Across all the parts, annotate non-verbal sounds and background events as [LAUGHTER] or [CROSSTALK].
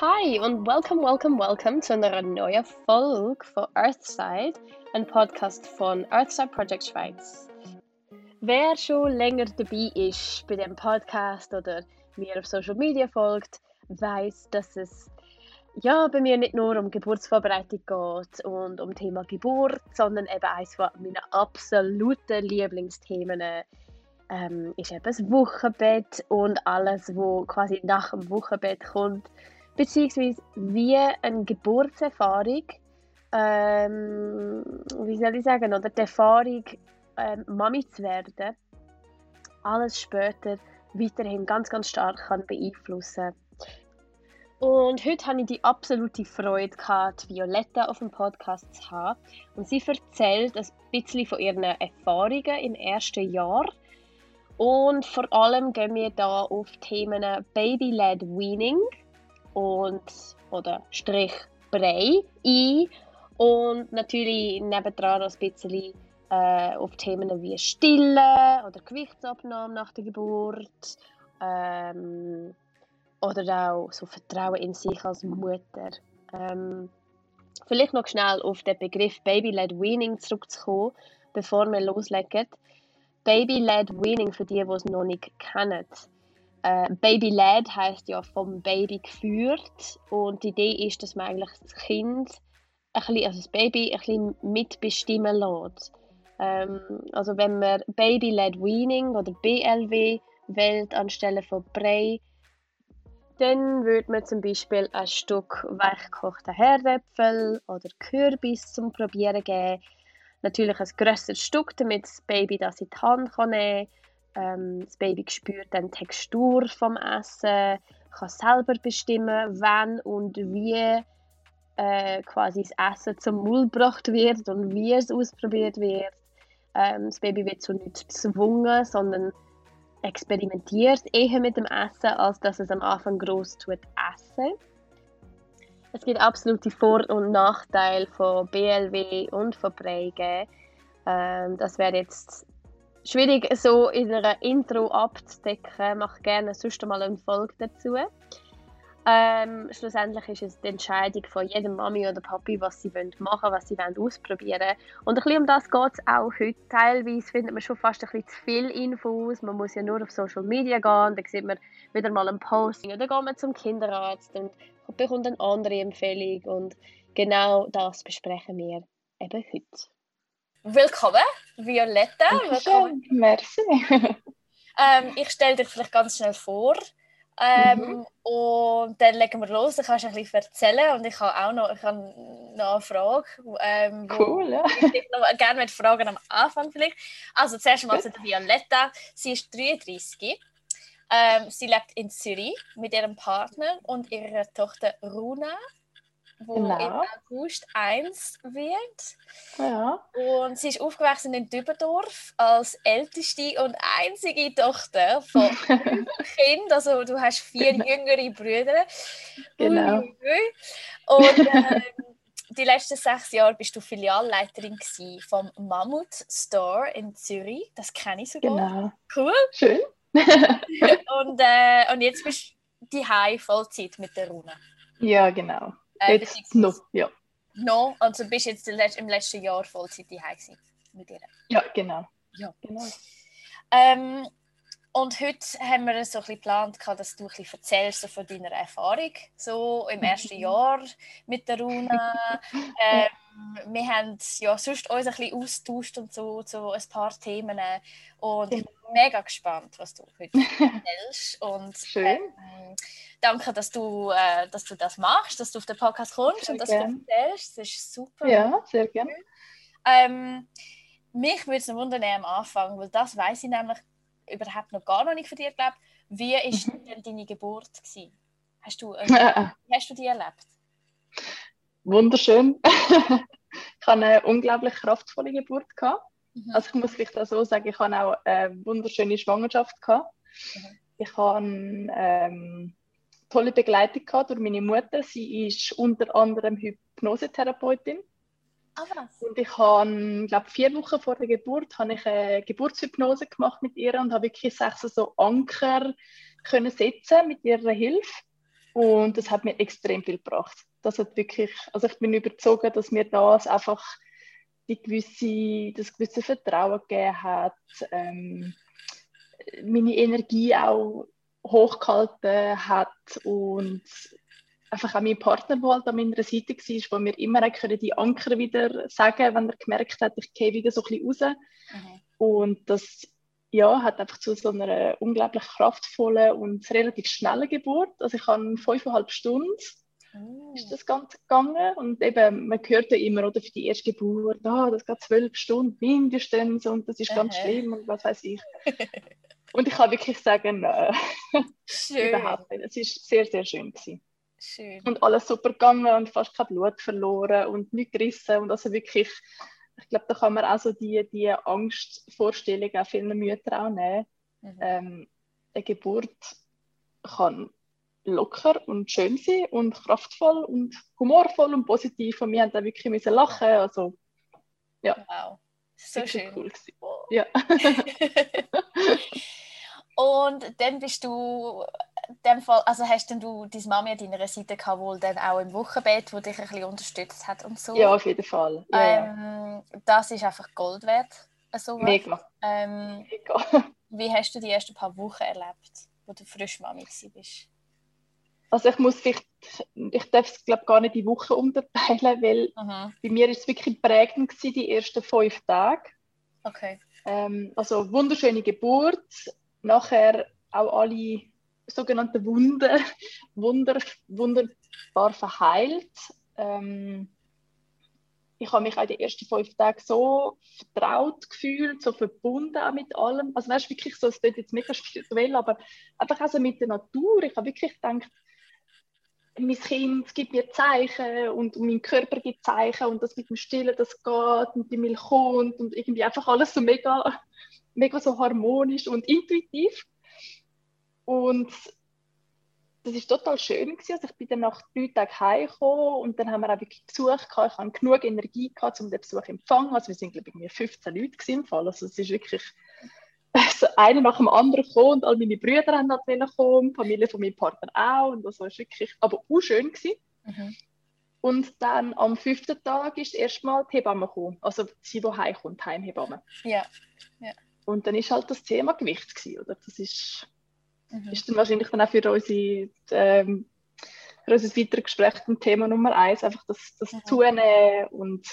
Hi und welcome, welcome, welcome zu einer neuen Folge von Earthside, ein Podcast von Earthside Project Schweiz. Wer schon länger dabei ist bei dem Podcast oder mir auf Social Media folgt, weiß, dass es ja bei mir nicht nur um Geburtsvorbereitung geht und um Thema Geburt, sondern eben eines von meinen absoluten Lieblingsthemen ähm, ist eben das Wochenbett und alles, was quasi nach dem Wochenbett kommt beziehungsweise wie eine Geburtserfahrung, ähm, wie soll ich sagen, oder die Erfahrung, ähm, Mami zu werden, alles später weiterhin ganz, ganz stark kann beeinflussen und heute hatte ich die absolute Freude, gehabt, Violetta auf dem Podcast zu haben. Und sie erzählt ein bisschen von ihren Erfahrungen im ersten Jahr. Und vor allem gehen wir da auf Themen Baby-led Weaning, und, oder Strich Brei ein. Und natürlich nebendran noch ein bisschen äh, auf Themen wie Stille oder Gewichtsabnahme nach der Geburt. Ähm, oder auch so Vertrauen in sich als Mutter. Ähm, vielleicht noch schnell auf den Begriff Baby-led Weaning zurückzukommen, bevor wir loslegen. Baby-led Weaning, für die, die es noch nicht kennen, äh, Baby led heißt ja vom Baby geführt und die Idee ist, dass man eigentlich das Kind, ein bisschen, also das Baby ein bisschen mitbestimmen lässt. Ähm, also wenn man Baby led Weaning oder BLW wählt anstelle von Brei, dann würde man zum Beispiel ein Stück weichgekochter Herdäpfel oder Kürbis zum Probieren geben. Natürlich ein grösseres Stück, damit das Baby das in die Hand nehmen kann ähm, das Baby spürt dann die Textur vom Essen, kann selber bestimmen, wann und wie äh, quasi das Essen zum Mund gebracht wird und wie es ausprobiert wird. Ähm, das Baby wird so nicht gezwungen, sondern experimentiert eher mit dem Essen, als dass es am Anfang groß tut essen. Es gibt absolute Vor- und Nachteile von BLW und von Prägen. Ähm, das wäre jetzt schwierig so in einer Intro abzudecken. Mach gerne sonst mal eine Folge dazu. Ähm, schlussendlich ist es die Entscheidung von jedem Mami oder Papi, was sie wollen machen was sie wollen ausprobieren Und ein bisschen um das geht es auch heute. Teilweise findet man schon fast ein bisschen zu viel Infos. Man muss ja nur auf Social Media gehen, dann sieht man wieder mal ein Posting. Dann geht man zum Kinderarzt und bekommt eine andere Empfehlung. Und genau das besprechen wir eben heute. Willkommen, Violetta. Willkommen. Merci. [LAUGHS] ähm, ich stelle dich vielleicht ganz schnell vor. Ähm, mhm. Und dann legen wir los. Du kannst ein bisschen erzählen und ich habe auch noch, ich habe noch eine Frage. Ähm, cool, ja. Ich noch gerne mit Fragen am Anfang vielleicht. Also zuerst mal zu der Violetta. Sie ist 33. Ähm, sie lebt in Zürich mit ihrem Partner und ihrer Tochter Runa wo genau. im August 1 wird. Ja. Und sie ist aufgewachsen in Dübendorf als älteste und einzige Tochter von [LAUGHS] fünf Kindern. Also du hast vier genau. jüngere Brüder. Genau. Und äh, die letzten sechs Jahre bist du Filialleiterin vom Mammut Store in Zürich. Das kenne ich sogar. Genau. Cool. Schön. [LAUGHS] und, äh, und jetzt bist du die Vollzeit mit der Rune. Ja, genau. Äh, jetzt noch, ja. No, also bist du jetzt im letzten Jahr Vollzeit daheim mit ihr? Ja, genau. Ja. genau. Ähm, und heute haben wir so ein bisschen geplant, dass du ein bisschen erzählst so von deiner Erfahrung so im ersten mhm. Jahr mit der Runa. [LAUGHS] Ähm, wir haben ja sonst uns ein bisschen austauscht und so zu ein paar Themen. Und ich bin mega gespannt, was du heute erzählst. [LAUGHS] Und, Schön. Ähm, danke, dass du, äh, dass du das machst, dass du auf den Podcast kommst sehr und das erzählst. Das ist super. Ja, sehr gerne. Ähm, mich würde es wundern am Anfang, weil das weiß ich nämlich überhaupt noch gar noch nicht von dir glaube. Wie war mhm. denn deine Geburt gewesen? Hast du, äh, wie hast du die erlebt? Wunderschön. [LAUGHS] ich hatte eine unglaublich kraftvolle Geburt gehabt. Mhm. Also ich muss vielleicht auch so sagen, ich hatte auch eine wunderschöne Schwangerschaft gehabt. Mhm. Ich hatte ähm, tolle Begleitung gehabt durch meine Mutter. Sie ist unter anderem Hypnosetherapeutin. Ah? Und ich habe, glaube vier Wochen vor der Geburt habe ich eine Geburtshypnose gemacht mit ihr und habe wirklich sechs so Anker können setzen mit ihrer Hilfe. Und das hat mir extrem viel gebracht. Das hat wirklich, also ich bin überzeugt, dass mir das einfach die gewisse, das gewisse Vertrauen gegeben hat, ähm, meine Energie auch hochgehalten hat und einfach auch mein Partner, der halt an meiner Seite war, wo mir immer die Anker wieder sagen wenn er gemerkt hat, ich gehe wieder so ein bisschen raus. Mhm. Und das ja, hat einfach zu so einer unglaublich kraftvollen und relativ schnellen Geburt. Also ich habe fünfeinhalb Stunden oh. ist das Ganze gegangen und eben, man hört ja immer, oder für die erste Geburt, ah, das geht zwölf Stunden mindestens und das ist ganz schlimm und was weiß ich. und ich kann wirklich sagen, äh, [LAUGHS] [LAUGHS] überhaupt nicht. Es war sehr, sehr schön gewesen. Schön. Und alles super gegangen und fast kein Blut verloren und nichts gerissen. Und also wirklich ich glaube, da kann man auch so die, die Angstvorstellung auch vielen Müttern auch nehmen. Mhm. Ähm, eine Geburt kann locker und schön sein und kraftvoll und humorvoll und positiv. Und wir haben da wirklich müssen lachen. Also ja. Wow. So schön. cool ja. [LAUGHS] [LAUGHS] Und dann bist du dem Fall, also hast denn du deine Mami an deiner Seite gehabt, wohl dann auch im Wochenbett, wo dich ein bisschen unterstützt hat und so? Ja, auf jeden Fall. Ja, ähm, ja. Das ist einfach Gold wert. So Mega. Ähm, Mega. Wie hast du die ersten paar Wochen erlebt, wo du frisch Mami bist? Also ich muss vielleicht, ich darf es glaube gar nicht die Woche unterteilen, weil mhm. bei mir ist es wirklich prägend gewesen, die ersten fünf Tage. Okay. Ähm, also wunderschöne Geburt, nachher auch alle sogenannte Wunder, Wunder, wunderbar verheilt. Ähm, ich habe mich auch die ersten fünf Tage so vertraut gefühlt, so verbunden auch mit allem. Also weißt, wirklich so, es klingt jetzt mega spirituell, aber einfach also mit der Natur. Ich habe wirklich gedacht, mein Kind gibt mir Zeichen und mein Körper gibt Zeichen und das mit dem Stillen, das geht und die Milch kommt und irgendwie einfach alles so mega, mega so harmonisch und intuitiv. Und das ist total schön gewesen. Also ich bin dann nach drei Tagen heimgekommen und dann haben wir auch wirklich Besuch gehabt. Ich hatte genug Energie gehabt, um den Besuch zu empfangen. Also wir sind glaube ich 15 Leute im Fall. Also es ist wirklich [LAUGHS] also einer nach dem anderen gekommen und all meine Brüder haben halt kommen, die Familie von meinem Partner auch und das war wirklich, aber auch schön gewesen. Mhm. Und dann am fünften Tag ist erstmal die Hebamme gekommen, also sie, die heimkommt, Heimhebamme. Ja. ja. Und dann ist halt das Thema Gewicht gewesen, oder? Das ist mhm. ist dann wahrscheinlich dann auch für, unsere, ähm, für unser weiteres Gespräch ein Thema Nummer eins, einfach das, das mhm. Zunehmen und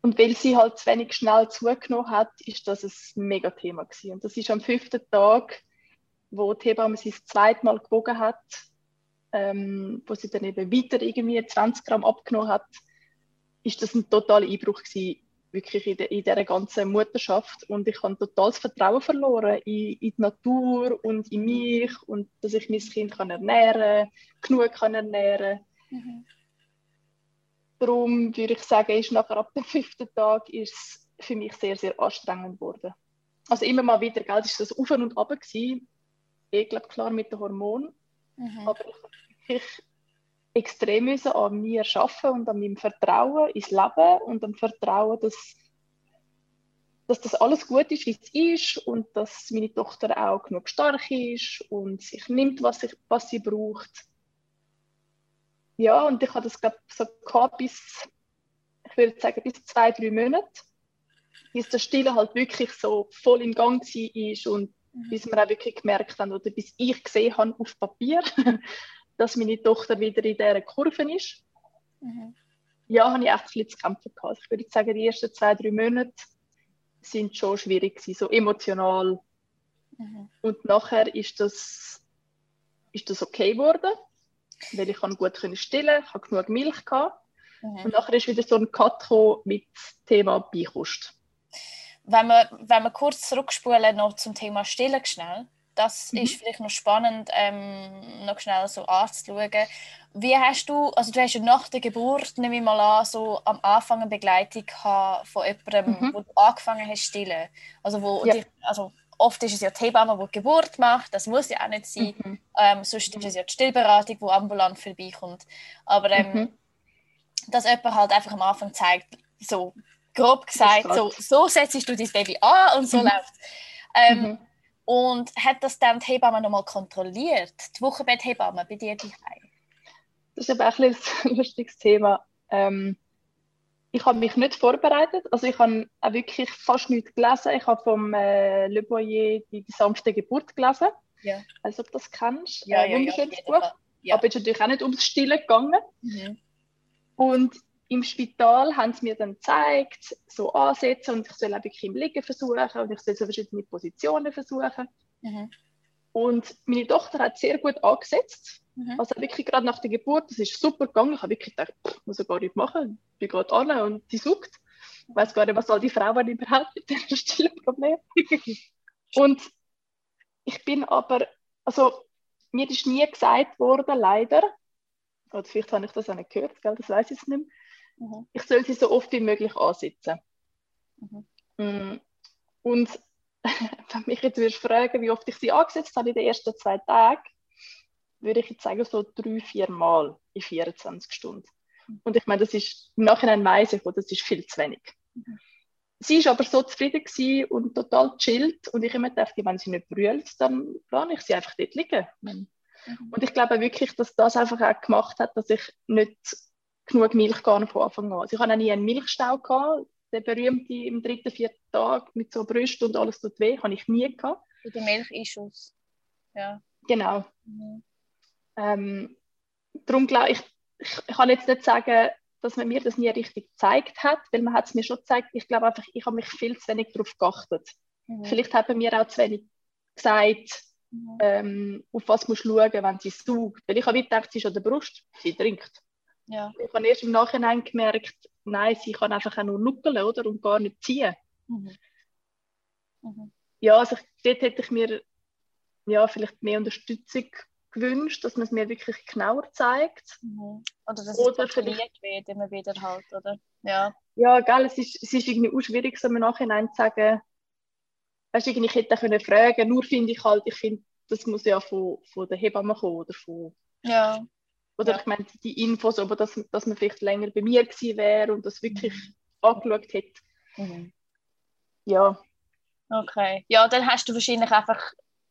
und weil sie halt zu wenig schnell zugenommen hat, ist das ein mega Thema gewesen. Und das ist am fünften Tag, wo die Hebamme sie das zweite Mal gewogen hat, ähm, wo sie dann eben weiter irgendwie 20 Gramm abgenommen hat, ist das ein totaler Einbruch gewesen wirklich in, de, in dieser ganzen Mutterschaft und ich habe total das Vertrauen verloren in, in, die Natur und in mich und dass ich mein Kind kann ernähren genug kann ernähren mhm. Darum würde ich sagen, ist nachher ab dem fünften Tag ist es für mich sehr, sehr anstrengend geworden. Also immer mal wieder, gell, ist das auf und ab gewesen. Ich glaube, klar mit den Hormonen. Mhm. Aber ich, ich extrem müssen an mir arbeiten und an meinem Vertrauen ins Leben und am Vertrauen, dass, dass das alles gut ist, wie es ist und dass meine Tochter auch genug stark ist und sich nimmt, was, ich, was sie braucht. Ja, und ich habe das, glaube so gehabt bis, ich würde sagen, bis zwei, drei Monate, bis der Stille halt wirklich so voll im Gang war und mhm. bis wir auch wirklich gemerkt haben, oder bis ich gesehen habe auf Papier, [LAUGHS] dass meine Tochter wieder in dieser Kurve ist. Mhm. Ja, habe ich echt bisschen zu kämpfen gehabt. Also ich würde sagen, die ersten zwei, drei Monate sind schon schwierig gewesen, so emotional. Mhm. Und nachher ist das, ist das okay geworden, weil ich gut können stillen, ich habe genug Milch gehabt. Mhm. Und nachher ist wieder so ein Cut mit dem Thema Beikost. Wenn wir, wenn wir kurz zurückspulen noch zum Thema Stillen schnell, das mhm. ist vielleicht noch spannend, ähm, noch schnell so anzuschauen. Wie hast du, also du hast ja nach der Geburt, nehme ich mal an, so am Anfang eine Begleitung von jemandem, mhm. wo du angefangen hast stillen. Also, wo ja. dich, also oft ist es ja die Hebamme, die, die Geburt macht, das muss ja auch nicht sein. Mhm. Ähm, sonst ist es ja die Stillberatung, die ambulant vorbeikommt. Aber ähm, mhm. dass jemand halt einfach am Anfang zeigt, so grob gesagt, so, so setzt du dein Baby an und so mhm. läuft ähm, mhm. Und hat das dann die Hebamme nochmal kontrolliert? Die Wochenbetthebamme bei dir daheim? Das ist aber ein, [LAUGHS] ein lustiges Thema. Ähm, ich habe mich nicht vorbereitet. Also ich habe auch wirklich fast nichts gelesen. Ich habe vom äh, Le Boyer die, sanfte Geburt gelesen. Ja. Also ob du das kennst. Ja, äh, ja, wunderschönes ja, Buch. Ja. Aber ist natürlich auch nicht ums Stillen gegangen. Mhm. Und im Spital haben sie mir dann gezeigt, so Ansätze und ich soll auch wirklich im Liegen versuchen und ich soll so verschiedene Positionen versuchen. Mhm. Und meine Tochter hat sehr gut angesetzt. Mhm. Also wirklich gerade nach der Geburt, das ist super gegangen. Ich habe wirklich gedacht, pff, muss ich gar nicht machen. Ich bin gerade an und die sucht. Ich weiß gar nicht, was all die Frauen überhaupt mit diesem stillen Problem. [LAUGHS] und ich bin aber, also mir ist nie gesagt worden, leider, oder vielleicht habe ich das auch nicht gehört, gell, das weiß ich nicht mehr, Mhm. Ich soll sie so oft wie möglich ansitzen. Mhm. Mm. Und [LAUGHS] wenn mich jetzt würdest fragen, wie oft ich sie angesetzt habe in den ersten zwei Tagen, würde ich jetzt sagen, so drei, vier Mal in 24 Stunden. Mhm. Und ich meine, das ist im Nachhinein weiss ich, das ist viel zu wenig. Mhm. Sie war aber so zufrieden und total chillt und ich immer dachte, wenn sie nicht brüllt, dann lasse ich sie einfach dort liegen. Mhm. Und ich glaube wirklich, dass das einfach auch gemacht hat, dass ich nicht genug Milch von Anfang an. Also ich hatte auch nie einen Milchstau, gehabt, der berühmte im dritten, vierten Tag mit so Brüsten und alles tut weh, habe ich nie gehabt. Mit der Milchischus. Ja. Genau. Mhm. Ähm, darum glaube ich, ich, ich kann jetzt nicht sagen, dass man mir das nie richtig gezeigt hat, weil man hat es mir schon gezeigt. Ich glaube einfach, ich habe mich viel zu wenig darauf geachtet. Mhm. Vielleicht haben mir auch zu wenig gesagt, mhm. ähm, auf was musst du schauen, wenn sie saugt. Weil ich habe gedacht, sie ist an der Brust, sie trinkt. Ja. Ich habe erst im Nachhinein gemerkt, nein, sie kann einfach auch nur nuckeln oder? und gar nicht ziehen. Mhm. Mhm. Ja, also dort hätte ich mir ja, vielleicht mehr Unterstützung gewünscht, dass man es mir wirklich genauer zeigt. Mhm. Oder dass oder es vielleicht wird immer wieder halt, oder? Ja, ja gell, es ist, es ist irgendwie auch schwierig, so im Nachhinein zu sagen, weißt ich hätte können fragen, nur finde ich halt, ich finde, das muss ja von, von der Hebamme kommen oder von... Ja. Oder ja. ich meine, die Infos, aber dass, dass man vielleicht länger bei mir gewesen wäre und das wirklich mhm. angeschaut hätte. Mhm. Ja. Okay. Ja, dann hast du wahrscheinlich einfach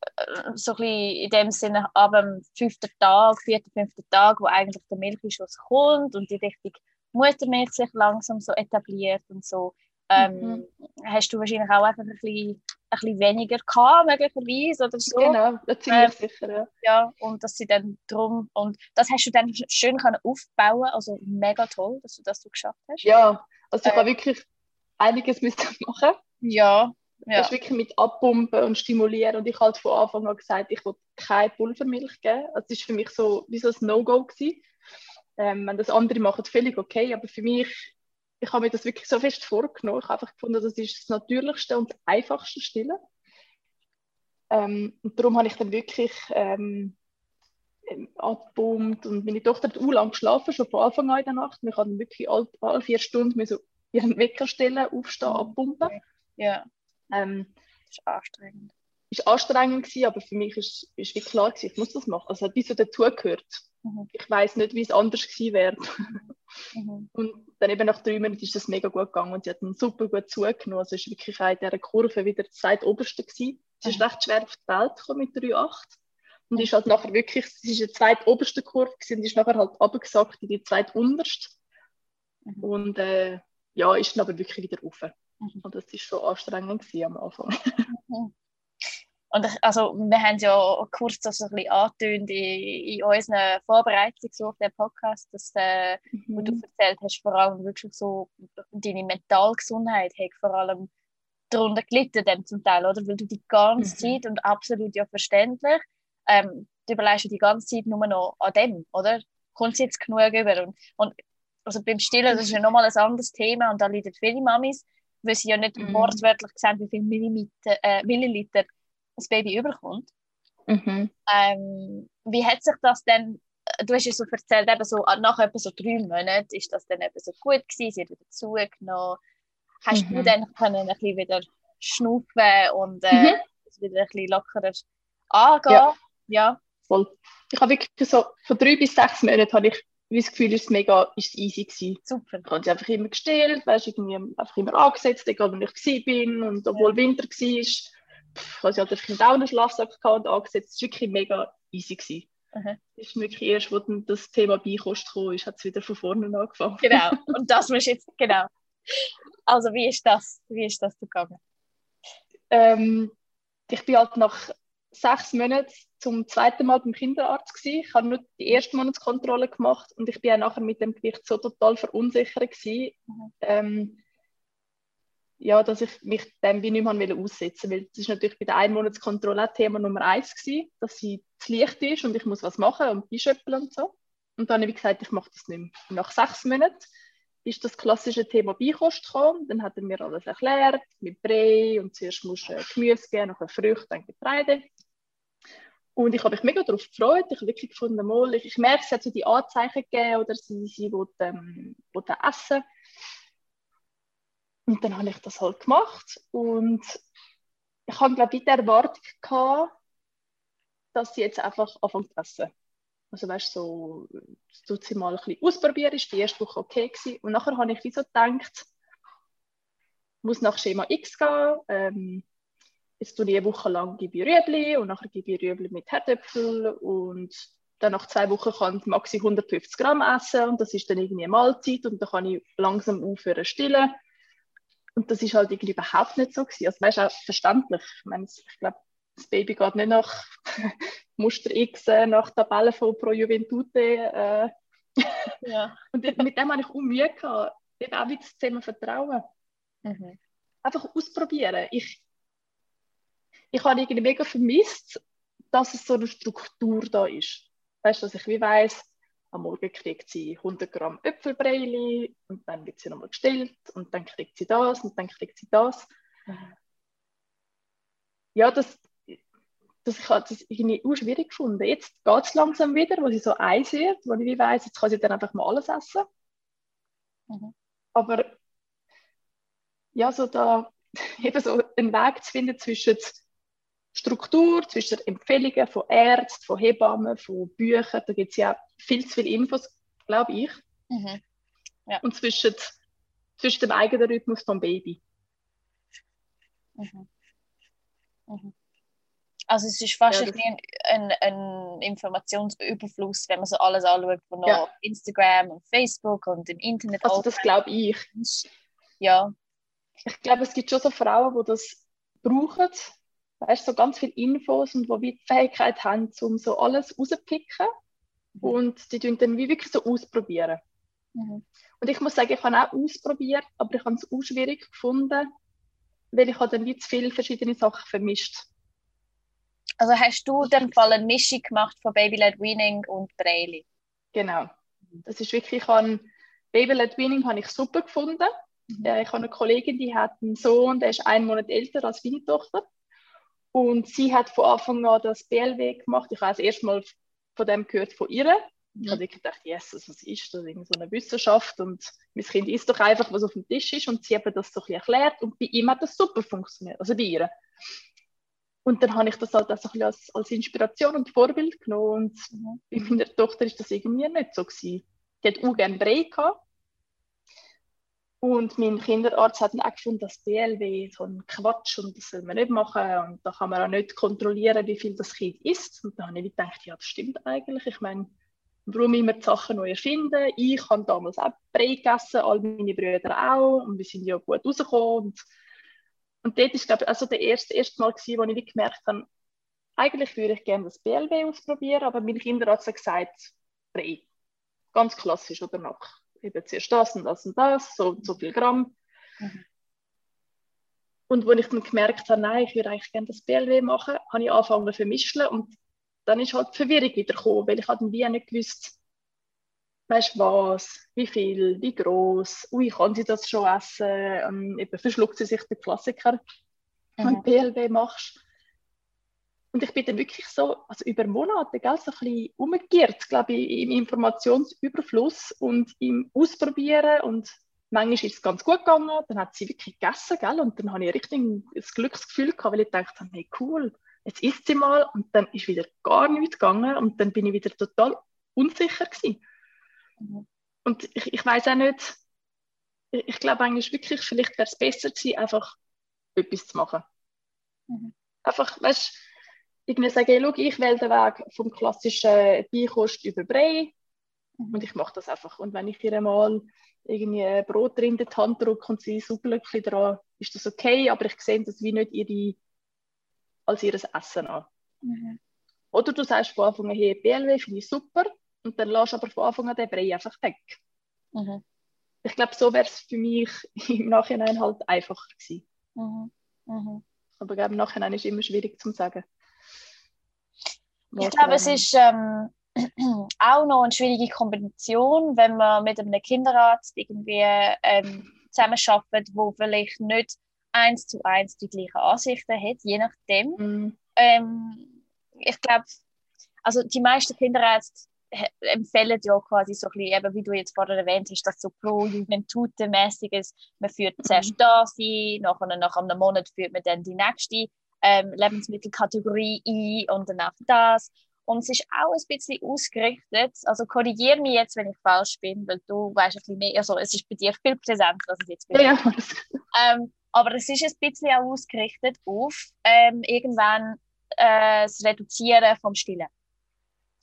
äh, so ein bisschen in dem Sinne ab dem fünften Tag, vierten, fünften Tag, wo eigentlich der Milchschuss kommt und die richtige Muttermilch sich langsam so etabliert und so, ähm, mhm. hast du wahrscheinlich auch einfach ein bisschen ein bisschen weniger gehabt, möglicherweise oder so. Genau, das ziemlich ähm, sicher, ja. ja. Und dass sie dann drum, und das hast du dann schön können aufbauen, also mega toll, dass du das so geschafft hast. Ja, also ich äh, habe wirklich einiges müssen [LAUGHS] machen. Ja, ja. Das ist wirklich mit Abpumpen und Stimulieren und ich habe halt von Anfang an gesagt, ich will keine Pulvermilch geben. Also das war für mich so wie so ein No-Go Ähm, wenn das andere machen, völlig okay, aber für mich ich habe mir das wirklich so fest vorgenommen. Ich habe einfach gefunden, das ist das natürlichste und einfachste Stillen. Ähm, und darum habe ich dann wirklich ähm, ähm abgepumpt und meine Tochter hat auch lang geschlafen, schon von Anfang an in der Nacht. Wir konnten wirklich alle, alle vier Stunden so ihren Wecker stellen, aufstehen, mhm. abpumpen. Ja. Ähm, das ist anstrengend. War anstrengend, gewesen, aber für mich ist, ist wie klar, gewesen, ich muss das machen. Also es hat wie so dazugehört. Mhm. Ich weiß nicht, wie es anders gewesen wäre. Mhm. [LAUGHS] Und dann eben nach drei Minuten ist das mega gut gegangen und sie hat dann super gut zugenommen. Also es war wirklich in dieser Kurve wieder das zweitoberste gewesen. Sie ist mhm. recht schwer auf die Welt gekommen mit 3,8 und ist halt nachher wirklich, sie ist eine zweitoberste Kurve gewesen und ist nachher halt abgesackt in die zweitunterste. Mhm. Und äh, ja, ist dann aber wirklich wieder rauf. Mhm. Und das war schon anstrengend am Anfang. Und ich, also, wir haben ja kurz das ein bisschen angetönt in, in unseren Vorbereitungen auf den Podcast, dass äh, mhm. wo du erzählt hast, vor allem wirklich so deine Mentalgesundheit hat vor allem darunter gelitten dann zum Teil, oder? Weil du die ganze mhm. Zeit und absolut ja verständlich, ähm, du überlegst ja die ganze Zeit nur noch an dem, oder? Kommt es jetzt genug über? Und, und also beim Stillen, das ist ja nochmal ein anderes Thema und da leiden viele Mamis, weil sie ja nicht mhm. wortwörtlich sehen, wie viel Milliliter, äh, Milliliter das Baby überkommt. Mhm. Ähm, wie hat sich das denn, du hast ja so erzählt, eben so, nach etwa so drei Monaten ist das dann eben so gut gewesen, sie hat wieder zugenommen. Hast mhm. du dann können ein bisschen wieder schnaufen und äh, mhm. wieder ein bisschen lockerer angehen? Ja. ja. Voll. Ich habe wirklich so, von drei bis sechs Monaten habe ich wie das Gefühl, ist mega ist easy gewesen. Super. Ich habe sie einfach immer gestellt, weißt, irgendwie einfach immer angesetzt, egal wo ich war bin und obwohl ja. Winter war pff, also ich hatte auch einen Schlafsack und angesetzt. Es war wirklich mega easy. Gewesen. Mhm. Es ist wirklich erst, wo dann das Thema Beikost kam, ist, hat es wieder von vorne angefangen. Genau, [LAUGHS] und das muss jetzt, genau. Also wie ist das, wie ist das gegangen? Ähm, ich bin halt nach sechs Monaten zum zweiten Mal beim Kinderarzt gewesen. Ich habe nur die erste Monatskontrolle gemacht und ich bin auch nachher mit dem Gewicht so total verunsichert gewesen, mhm. ähm, ja, dass ich mich dem wie nicht mehr aussetzen wollte. Weil das ist natürlich bei der Einmonatskontrolle auch Thema Nummer eins gewesen, dass sie zu leicht ist und ich muss was machen und einschöpfeln und so. Und dann habe ich gesagt, ich mache das nicht mehr. nach sechs Monaten ist das klassische Thema Beikost gekommen. Dann hat er mir alles erklärt, mit Brei und zuerst musst du äh, Gemüse geben, nachher Früchte, dann Getreide. Und ich habe mich mega darauf gefreut. Ich habe wirklich gefunden, mal, ich, ich merke, es hat so die Anzeichen gegeben oder sie, sie will, ähm, will essen. Und dann habe ich das halt gemacht. Und ich habe, glaube ich, die Erwartung gehabt, dass sie jetzt einfach anfängt zu essen. Also weißt so, tut sie mal ein bisschen ausprobieren, ist die erste Woche okay gewesen. Und nachher habe ich wie so gedacht, muss nach Schema X gehen. Ähm, jetzt tue ich eine Woche lang gebe ich Rüebli und nachher gebe ich Rüebli mit Herdöpfel und dann nach zwei Wochen kann ich Maxi 150 Gramm essen und das ist dann irgendwie eine Mahlzeit und dann kann ich langsam aufhören stillen. Und das ist halt irgendwie überhaupt nicht so gewesen. Also weißt auch verständlich. Ich meine, ich glaube, das Baby geht nicht nach [LAUGHS] Muster X, äh, nach Tabellen von Pro Juventute. Äh. Ja. [LAUGHS] und mit dem habe ich auch Mühe gehabt. Eben auch wieder das Thema Vertrauen. Mhm. Einfach ausprobieren. Ich, ich habe irgendwie mega vermisst, dass es so eine Struktur da ist. Weißt du, dass ich wie weiß, am Morgen kriegt sie 100 Gramm Äpfelbreili und dann wird sie nochmal gestillt und dann kriegt sie das und dann kriegt sie das. Mhm. Ja, das, das, ich habe das irgendwie auch schwierig gefunden. Jetzt geht es langsam wieder, wo sie so eins wird, wo ich weiss, jetzt kann sie dann einfach mal alles essen. Mhm. Aber ja, so da [LAUGHS] eben so einen Weg zu finden zwischen Struktur, zwischen Empfehlungen von Ärzten, von Hebammen, von Büchern, da gibt es ja viel zu viele Infos, glaube ich. Mhm. Ja. Und zwischen, zwischen dem eigenen Rhythmus vom Baby. Mhm. Mhm. Also es ist fast ja, ein, ein, ein, Informationsüberfluss, wenn man so alles anschaut, von ja. Instagram und Facebook und im Internet. Also das glaube ich. Ja. Ich glaube, es gibt schon so Frauen, die das brauchen, weißt, so ganz viele Infos und die die Fähigkeit haben, um so alles rauszupicken. Mhm. Und die tun dann wie wirklich so ausprobieren. Mhm. Und ich muss sagen, ich habe auch ausprobiert, aber ich habe es auch schwierig gefunden, weil ich dann wie zu viele verschiedene Sachen vermischt also hast du den Fall eine Mischung gemacht von Baby-led Weaning und Braille? Genau. Das ist wirklich, ich habe Baby-led Weaning habe ich super gefunden. Mhm. Ich habe eine Kollegin, die hat einen Sohn, der ist einen Monat älter als meine Tochter. Und sie hat von Anfang an das BLW gemacht. Ich habe das erste Mal von dem gehört von ihr. Ich habe gedacht, yes, was ist das? Irgend so eine Wissenschaft und mein Kind isst doch einfach, was auf dem Tisch ist. Und sie hat das so ein erklärt und bei ihm hat das super funktioniert, also bei ihr. Und dann habe ich das halt auch so ein als, als Inspiration und Vorbild genommen. Und bei meiner Tochter ist das irgendwie nicht so gewesen. Die hat auch gerne Brei gehabt. Und mein Kinderarzt hat dann auch gefunden, dass BLW so ein Quatsch und das soll man nicht machen. Und da kann man auch nicht kontrollieren, wie viel das Kind isst. Und dann habe ich gedacht, ja, das stimmt eigentlich. Ich meine, warum immer die Sachen neu erfinden? Ich habe damals auch Brei gegessen, all meine Brüder auch. Und wir sind ja gut rausgekommen. Und und dort ist, glaube ich, also der erste, erste Mal, gewesen, wo ich gemerkt habe, eigentlich würde ich gerne das BLB ausprobieren, aber mein Kinderarzt hat gesagt, Brei. Ganz klassisch oder noch. Eben zuerst das und das und das, so so viel Gramm. Mhm. Und als ich dann gemerkt habe, nein, ich würde eigentlich gerne das BLW machen, habe ich angefangen zu vermischen und dann ist halt die Verwirrung wieder gekommen, weil ich halt wie nicht gewusst, weißt du was, wie viel, wie groß, ui, kann sie das schon essen, ähm, eben verschluckt sie sich den Klassiker, wenn du PLB machst. Und ich bin dann wirklich so, also über Monate, gell, so ein bisschen umgekehrt, glaube ich, im Informationsüberfluss und im Ausprobieren und manchmal ist es ganz gut gegangen, dann hat sie wirklich gegessen, gell, und dann habe ich richtig ein Glücksgefühl gehabt, weil ich dachte, hey, cool, jetzt isst sie mal und dann ist wieder gar nichts gegangen und dann bin ich wieder total unsicher gewesen. Mhm. Und ich, ich weiß auch nicht, ich glaube eigentlich wirklich, vielleicht wäre es besser gewesen, einfach etwas zu machen. Mhm. Einfach, weißt du, irgendwie sagen, hey, schau, ich wähle den Weg vom klassischen Beikost über Brei und ich mache das einfach. Und wenn ich ihr mal irgendwie Brot drin in die Hand drücke und sie Sauglöckchen dran, ist das okay, aber ich sehe das wie nicht ihre, als ihr Essen an. Mhm. Oder du sagst von Anfang an, hey, BLW finde ich super und dann lässt aber von Anfang an den Brei einfach weg. Mhm. Ich glaube, so wäre es für mich [LAUGHS] im Nachhinein halt einfacher gewesen. Mhm. Mhm. Aber im Nachhinein ist es immer schwierig zu sagen. Ich glaube, es ist ähm, [CLEARS THROAT] auch noch eine schwierige Kombination, wenn man mit einem Kinderarzt irgendwie ähm, zusammenarbeitet, wo vielleicht nicht eins zu eins die gleichen Ansichten hat, je nachdem. Mhm. Ähm, ich glaube, also die meisten Kinderärzte empfehlen ja quasi so ein bisschen, eben, wie du jetzt vorher erwähnt hast, dass so pro Juventute-mäßiges, man führt mhm. zuerst das ein, nachher, nach einem Monat führt man dann die nächste ähm, Lebensmittelkategorie ein und danach das. Und es ist auch ein bisschen ausgerichtet, also korrigiere mich jetzt, wenn ich falsch bin, weil du weißt ein bisschen mehr, also es ist bei dir viel präsenter als es jetzt bei mir. Ja. Ähm, aber es ist ein bisschen auch ausgerichtet auf ähm, irgendwann äh, das Reduzieren vom Stillen.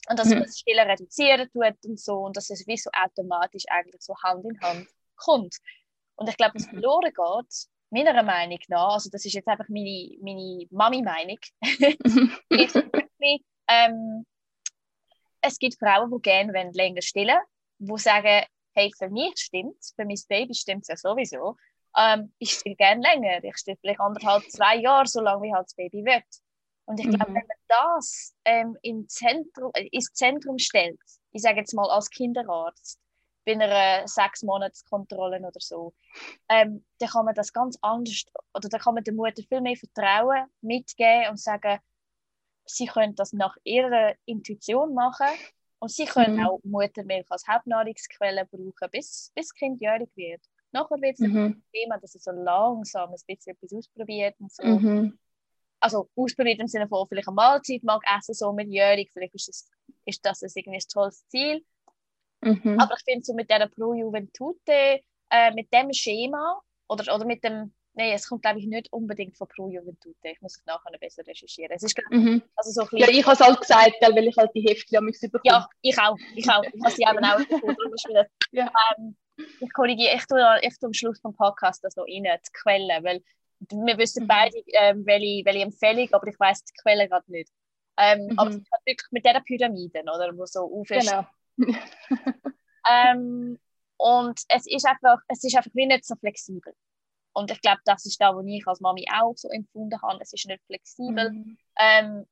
Und dass man das Stillen reduzieren tut und so, und dass es wie so automatisch eigentlich so Hand in Hand kommt. Und ich glaube, was mhm. verloren geht, meiner Meinung nach, also das ist jetzt einfach meine, meine Mami-Meinung, [LAUGHS] ist wirklich, ähm, es gibt Frauen, die gerne länger stillen die sagen, hey, für mich stimmt für mein Baby stimmt es ja sowieso. Ähm, ich still gerne länger. Ich still vielleicht anderthalb, zwei Jahre, so lange wie halt das Baby wird. Und ich glaube, mhm. wenn man das ähm, im Zentrum, äh, ins Zentrum stellt, ich sage jetzt mal als Kinderarzt, bei einer sechs Monatskontrolle oder so, ähm, dann kann man das ganz anders, oder dann kann man der Mutter viel mehr Vertrauen mitgeben und sagen, sie können das nach ihrer Intuition machen und sie können mhm. auch Muttermilch als Hauptnahrungsquelle brauchen, bis, bis das Kind jährig wird. Nachher wird es mhm. ein Thema, dass es so langsam ein bisschen etwas ausprobiert und so. Mhm also ausprobiert im Sinne von vielleicht eine Mahlzeit mag essen, so mit Jörig, vielleicht ist das, ist das ein, irgendwie ein tolles Ziel. Mhm. Aber ich finde so mit dieser Pro Juventute, äh, mit dem Schema oder, oder mit dem, nein, es kommt glaube ich nicht unbedingt von Pro Juventute, ich muss es nachher besser recherchieren. Es ist, mhm. also so ein ja, ich habe es halt gesagt, weil ich halt die Hefte am bekomme. Ja, ich auch, ich auch, ich habe sie eben auch bekommen, [LAUGHS] ja. ähm, ich korrigiere, ich tue, ich tue am Schluss vom Podcast das noch rein, die Quellen, weil wir wissen mhm. beide, ähm, welche, welche Empfehlung, aber ich weiß die Quelle gerade nicht. Ähm, mhm. Aber es hat wirklich mit dieser Pyramide, oder, wo so auf ist. Genau. [LAUGHS] ähm, und es ist einfach, es ist einfach wie nicht so flexibel. Und ich glaube, das ist da, wo ich als Mami auch so empfunden habe. Es ist nicht flexibel. Mhm. Ähm,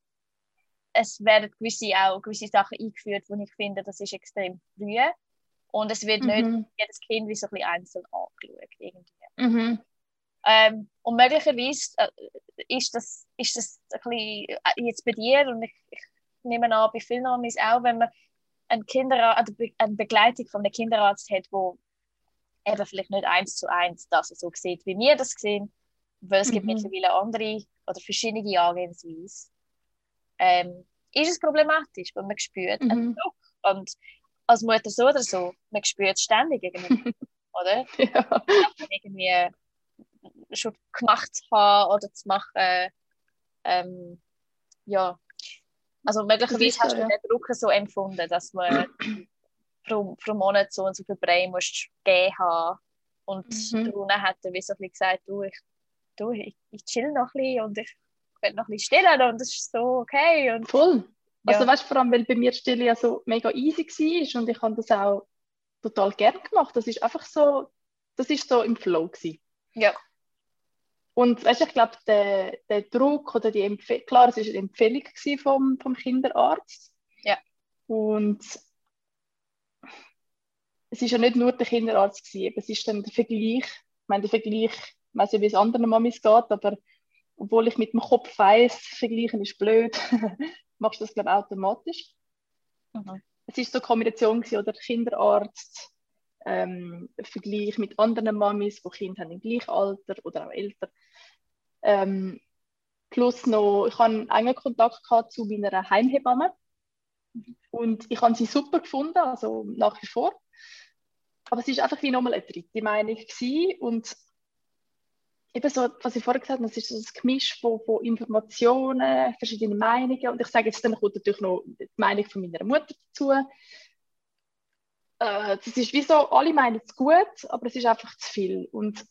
es werden gewisse, auch gewisse Sachen eingeführt, wo ich finde, das ist extrem früh. Und es wird mhm. nicht jedes Kind wie so ein bisschen einzeln angeschaut. Irgendwie. Mhm. Ähm, und möglicherweise äh, ist, das, ist das ein bisschen äh, jetzt bei dir und ich, ich nehme an, bei vielen Amis auch, wenn man eine, Kinderarzt, eine Begleitung von einem Kinderarzt hat, wo eben vielleicht nicht eins zu eins das so sieht, wie wir das sehen, weil es mhm. gibt mittlerweile andere oder verschiedene Angehensweisen, ähm, ist es problematisch, weil man spürt mhm. einen Druck. Und als Mutter so oder so, man spürt ständig irgendwie, [LAUGHS] oder? Ja. irgendwie schon gemacht habe oder zu machen. Ähm, ja, also möglicherweise hast du ja. den Druck so empfunden, dass man [CLEARS THROAT] pro, pro Monat so und so viel Brei musst geben haben. Und mhm. Rune hat dann wie so ein gesagt, du, ich, du, ich, ich chill noch ein bisschen und ich will noch ein bisschen stillen und das ist so okay. Und, Voll. Ja. Also weißt du, vor allem, weil bei mir Stille ja so mega easy war und ich habe das auch total gern gemacht. Das ist einfach so, das ist so im Flow gewesen. Ja. Und weißt, ich glaube, der, der Druck oder die Empfehlung, klar, es war eine Empfehlung vom, vom Kinderarzt. Ja. Und es ist ja nicht nur der Kinderarzt gewesen, es ist dann der Vergleich. Ich meine, der Vergleich, ich weiß nicht, wie es anderen Mamis geht, aber obwohl ich mit dem Kopf weiß, vergleichen ist blöd, [LAUGHS] machst du das, glaube ich, automatisch. Mhm. Es ist so eine Kombination gewesen, oder Kinderarzt, ähm, Vergleich mit anderen Mamis, die Kinder haben im gleichen Alter oder auch älter. Ähm, plus noch, ich hatte engen Kontakt gehabt zu meiner Heimhebamme und ich habe sie super gefunden, also nach wie vor. Aber es ist einfach wie nochmal eine dritte Meinung gewesen. und eben so, was ich vorher gesagt habe, das ist so ein Gemisch von, von Informationen, verschiedene Meinungen. Und ich sage jetzt, dann kommt natürlich noch die Meinung von meiner Mutter dazu. Äh, das ist wie so, alle meinen es gut, aber es ist einfach zu viel. Und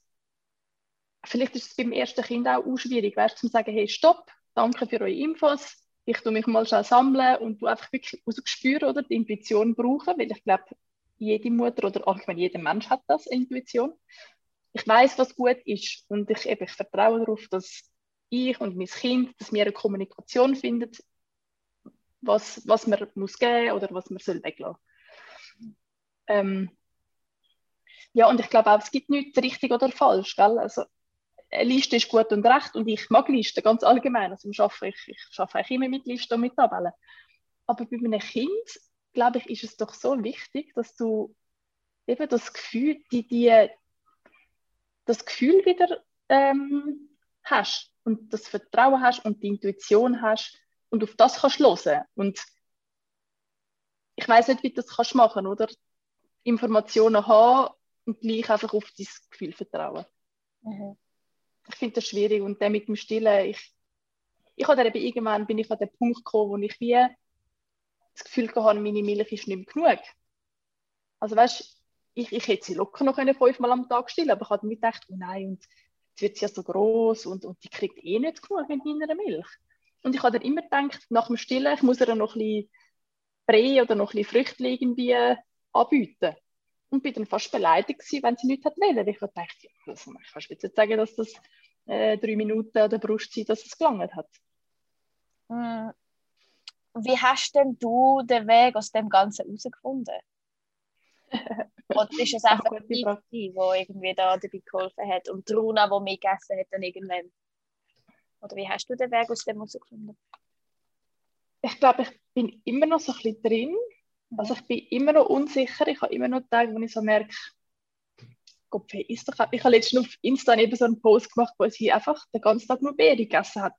vielleicht ist es beim ersten Kind auch, auch schwierig, weißt, zu sagen, hey, stopp, danke für eure Infos, ich tue mich mal schnell sammeln und du einfach wirklich aus Gespür oder die Intuition brauchen, weil ich glaube, jede Mutter oder allgemein jeder Mensch hat das, Intuition ich weiß, was gut ist und ich, eben, ich vertraue darauf, dass ich und mein Kind, dass wir eine Kommunikation finden, was, was man muss geben oder was man soll weglassen. Ähm, ja, und ich glaube auch, es gibt nichts richtig oder falsch. Gell? Also, eine Liste ist gut und recht und ich mag Listen ganz allgemein. Also ich arbeite, ich, immer mit Listen und mit Tabellen. Aber bei einem Kind, glaube ich, ist es doch so wichtig, dass du eben das Gefühl, die, die, das Gefühl wieder ähm, hast und das Vertrauen hast und die Intuition hast und auf das kannst du hören. Und ich weiß nicht, wie du das kannst machen, oder? Informationen haben und gleich einfach auf dein Gefühl vertrauen. Mhm. Ich finde das schwierig und dann mit dem Stillen, ich, ich habe eben irgendwann bin ich an den Punkt gekommen, wo ich wie das Gefühl hatte, meine Milch ist nicht mehr genug. Also weißt ich, ich hätte sie locker noch fünfmal am Tag stillen, aber ich habe mir gedacht, oh nein, und jetzt wird sie ja so groß und, und die kriegt eh nicht genug mit meiner Milch. Und ich habe dann immer gedacht, nach dem Stillen, ich muss ihr noch ein bisschen Brei oder noch ein bisschen Früchte irgendwie anbieten. Und bin dann fast beleidigt gewesen, wenn sie nichts hat wollen. Ich ja, also, ich kann jetzt sagen, dass das äh, drei Minuten an der Brust sind, dass es gelangt hat. Hm. Wie hast denn du den Weg aus dem Ganzen herausgefunden? [LAUGHS] Oder ist es einfach die, die irgendwie da dabei geholfen hat und die Runa, die mitgegessen hat, dann irgendwann? Oder wie hast du den Weg aus dem herausgefunden? Ich glaube, ich bin immer noch so ein bisschen drin. Also ich bin immer noch unsicher. Ich habe immer noch Tage, wo ich so merke, Gott, ist doch... Ich habe letztens auf Insta eben so einen Post gemacht, wo sie einfach den ganzen Tag nur Beere gegessen hat.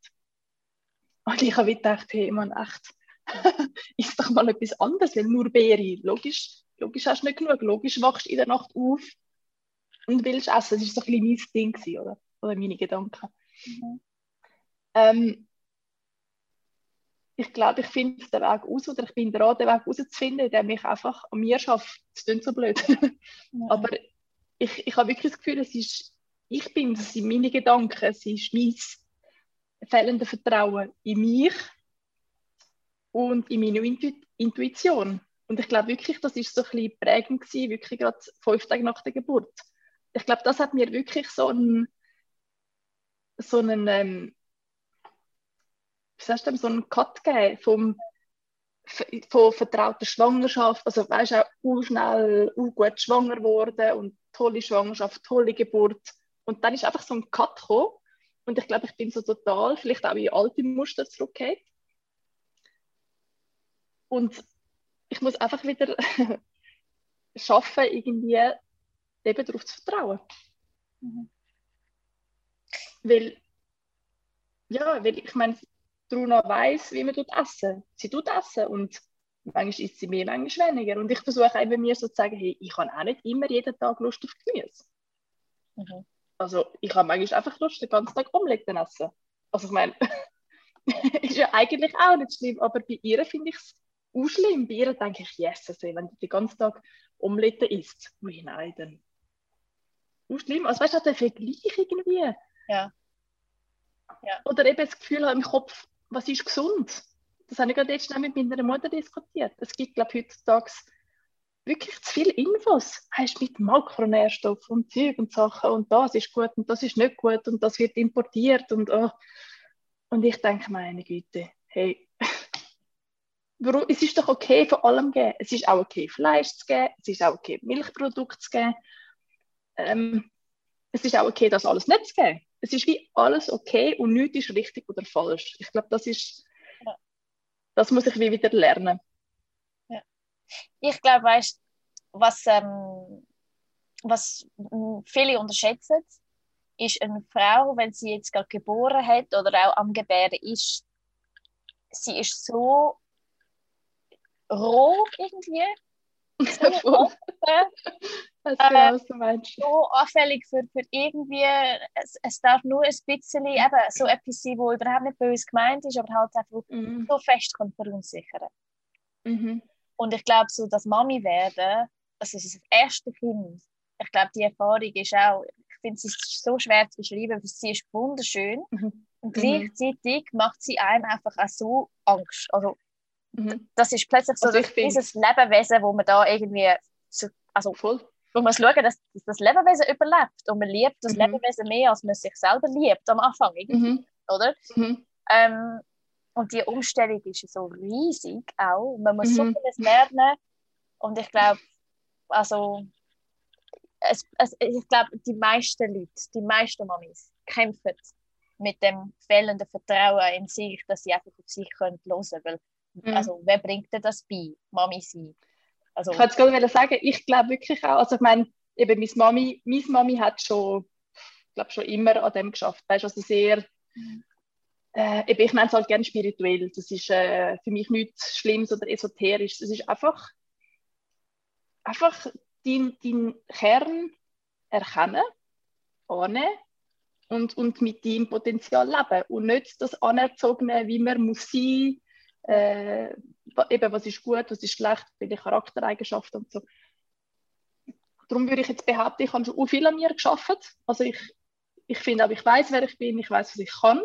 Und ich habe gedacht, hey, man, echt, [LAUGHS] ist doch mal etwas anderes, weil nur Beere. Logisch, logisch hast du nicht genug. Logisch wachst du in der Nacht auf und willst essen. Das war so ein bisschen mein Ding, gewesen, oder? oder meine Gedanken. Mhm. Ähm, ich glaube, ich finde den Weg aus oder ich bin dran, den Weg herauszufinden, indem ich einfach an mir arbeite. Das klingt so blöd. Mhm. [LAUGHS] Aber ich, ich habe wirklich das Gefühl, es ist, ich bin, es sind meine Gedanken, es ist mein fehlendes Vertrauen in mich und in meine Intu Intuition. Und ich glaube wirklich, das ist so ein bisschen prägend gewesen, wirklich gerade fünf Tage nach der Geburt. Ich glaube, das hat mir wirklich so einen, so einen, ähm, wie sagst du, so einen Cut gegeben vom, von vertrauter Schwangerschaft. Also weißt du, auch schnell, gut schwanger geworden und tolle Schwangerschaft, tolle Geburt. Und dann ist einfach so ein Cut gekommen. Und ich glaube, ich bin so total, vielleicht auch in alte Muster zurückgekehrt. Und ich muss einfach wieder [LAUGHS] schaffen, irgendwie eben darauf zu vertrauen. Mhm. Weil, ja, weil ich meine, Bruna weiß, wie man essen. Sie tut essen und manchmal isst sie mehr, manchmal weniger. Und ich versuche eben mir so zu sagen, hey, ich habe auch nicht immer jeden Tag Lust auf Gemüse. Mhm. Also ich habe manchmal einfach Lust, den ganzen Tag Omelette essen. Also ich meine, [LAUGHS] ist ja eigentlich auch nicht schlimm, aber bei ihr finde ich es auch schlimm. Bei ihr denke ich, yes, also, wenn du den ganzen Tag Omelette isst, ui nein, dann auch schlimm. Also weißt du, der Vergleich irgendwie. Ja. ja. Oder eben das Gefühl im Kopf, was ist gesund? Das habe ich gerade jetzt mit meiner Mutter diskutiert. Es gibt, glaube ich, heutzutage wirklich zu viele Infos. Hast mit Makronährstoffen und Zeug und Sachen und das ist gut und das ist nicht gut und das wird importiert und oh. Und ich denke, meine Güte, hey, [LAUGHS] warum, es ist doch okay, von allem zu geben. Es ist auch okay, Fleisch zu geben, es ist auch okay, Milchprodukte zu geben. Ähm, es ist auch okay, das alles nicht zu geben. Es ist wie alles okay und nichts ist richtig oder falsch. Ich glaube, das ist, ja. das muss ich wie wieder lernen. Ja. Ich glaube, weißt, was, ähm, was viele unterschätzen, ist eine Frau, wenn sie jetzt gerade geboren hat oder auch am Gebären ist, sie ist so roh irgendwie. So weiß genau, was du meinst. so anfällig für, für irgendwie, es, es darf nur ein bisschen eben so etwas sein, wo überhaupt nicht böse gemeint ist, aber halt einfach Mhm. so fest kann verunsichern. Mhm. Und ich glaube, so das Mami werden, also das erste Kind, ich glaube, die Erfahrung ist auch, ich finde ist so schwer zu beschreiben, weil sie ist wunderschön Mhm. und Mhm. gleichzeitig macht sie einem einfach auch so Angst. Also Mhm. das ist plötzlich so Also dieses Lebewesen, wo man da irgendwie, so, also Voll. wo man schauen, dass, dass das Lebewesen überlebt und man liebt das Mhm. Lebewesen mehr, als man sich selber liebt am Anfang, Mhm. oder? Mhm. Ähm, und die Umstellung ist so riesig auch. Man muss so Mhm. vieles lernen. Und ich glaube, also, es, es, ich glaube, die meisten Leute, die meisten Mamis kämpfen mit dem fehlenden Vertrauen in sich, dass sie einfach auf sich können hören können. Mhm. Also, wer bringt dir das bei? Mami sein. Also, Ich wollte es gerade sagen, ich glaube wirklich auch, also ich meine, eben meine Mami, meine Mami hat schon, ich glaube schon immer an dem geschafft, weißt, also sehr, Mhm. äh, eben, ich nenne es halt gerne spirituell, das ist äh, für mich nichts Schlimmes oder esoterisch, das ist einfach, einfach deinen dein Kern erkennen, annehmen und, und mit deinem Potenzial leben und nicht das Anerzogene, wie man muss sein, äh, eben was ist gut, was ist schlecht, welche Charaktereigenschaften und so. Darum würde ich jetzt behaupten, ich habe schon viel an mir geschafft. Also ich, ich finde auch, ich weiß, wer ich bin, ich weiß, was ich kann.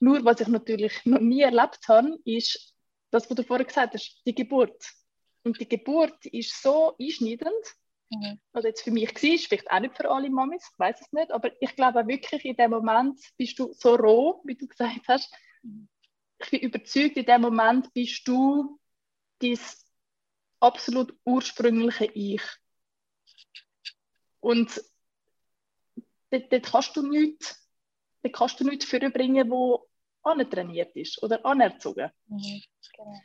Nur was ich natürlich noch nie erlebt habe, ist das, was du vorher gesagt hast, die Geburt. Und die Geburt ist so einschneidend, mhm. oder jetzt für mich war, vielleicht auch nicht für alle Mamis, ich weiß es nicht, aber ich glaube wirklich, in dem Moment bist du so roh, wie du gesagt hast. Ich bin überzeugt, in dem Moment bist du dein absolut ursprüngliche Ich. Und dort, dort kannst du nichts, dort kannst du nichts vorbringen, wo antrainiert ist oder anerzogen. Mhm. Genau.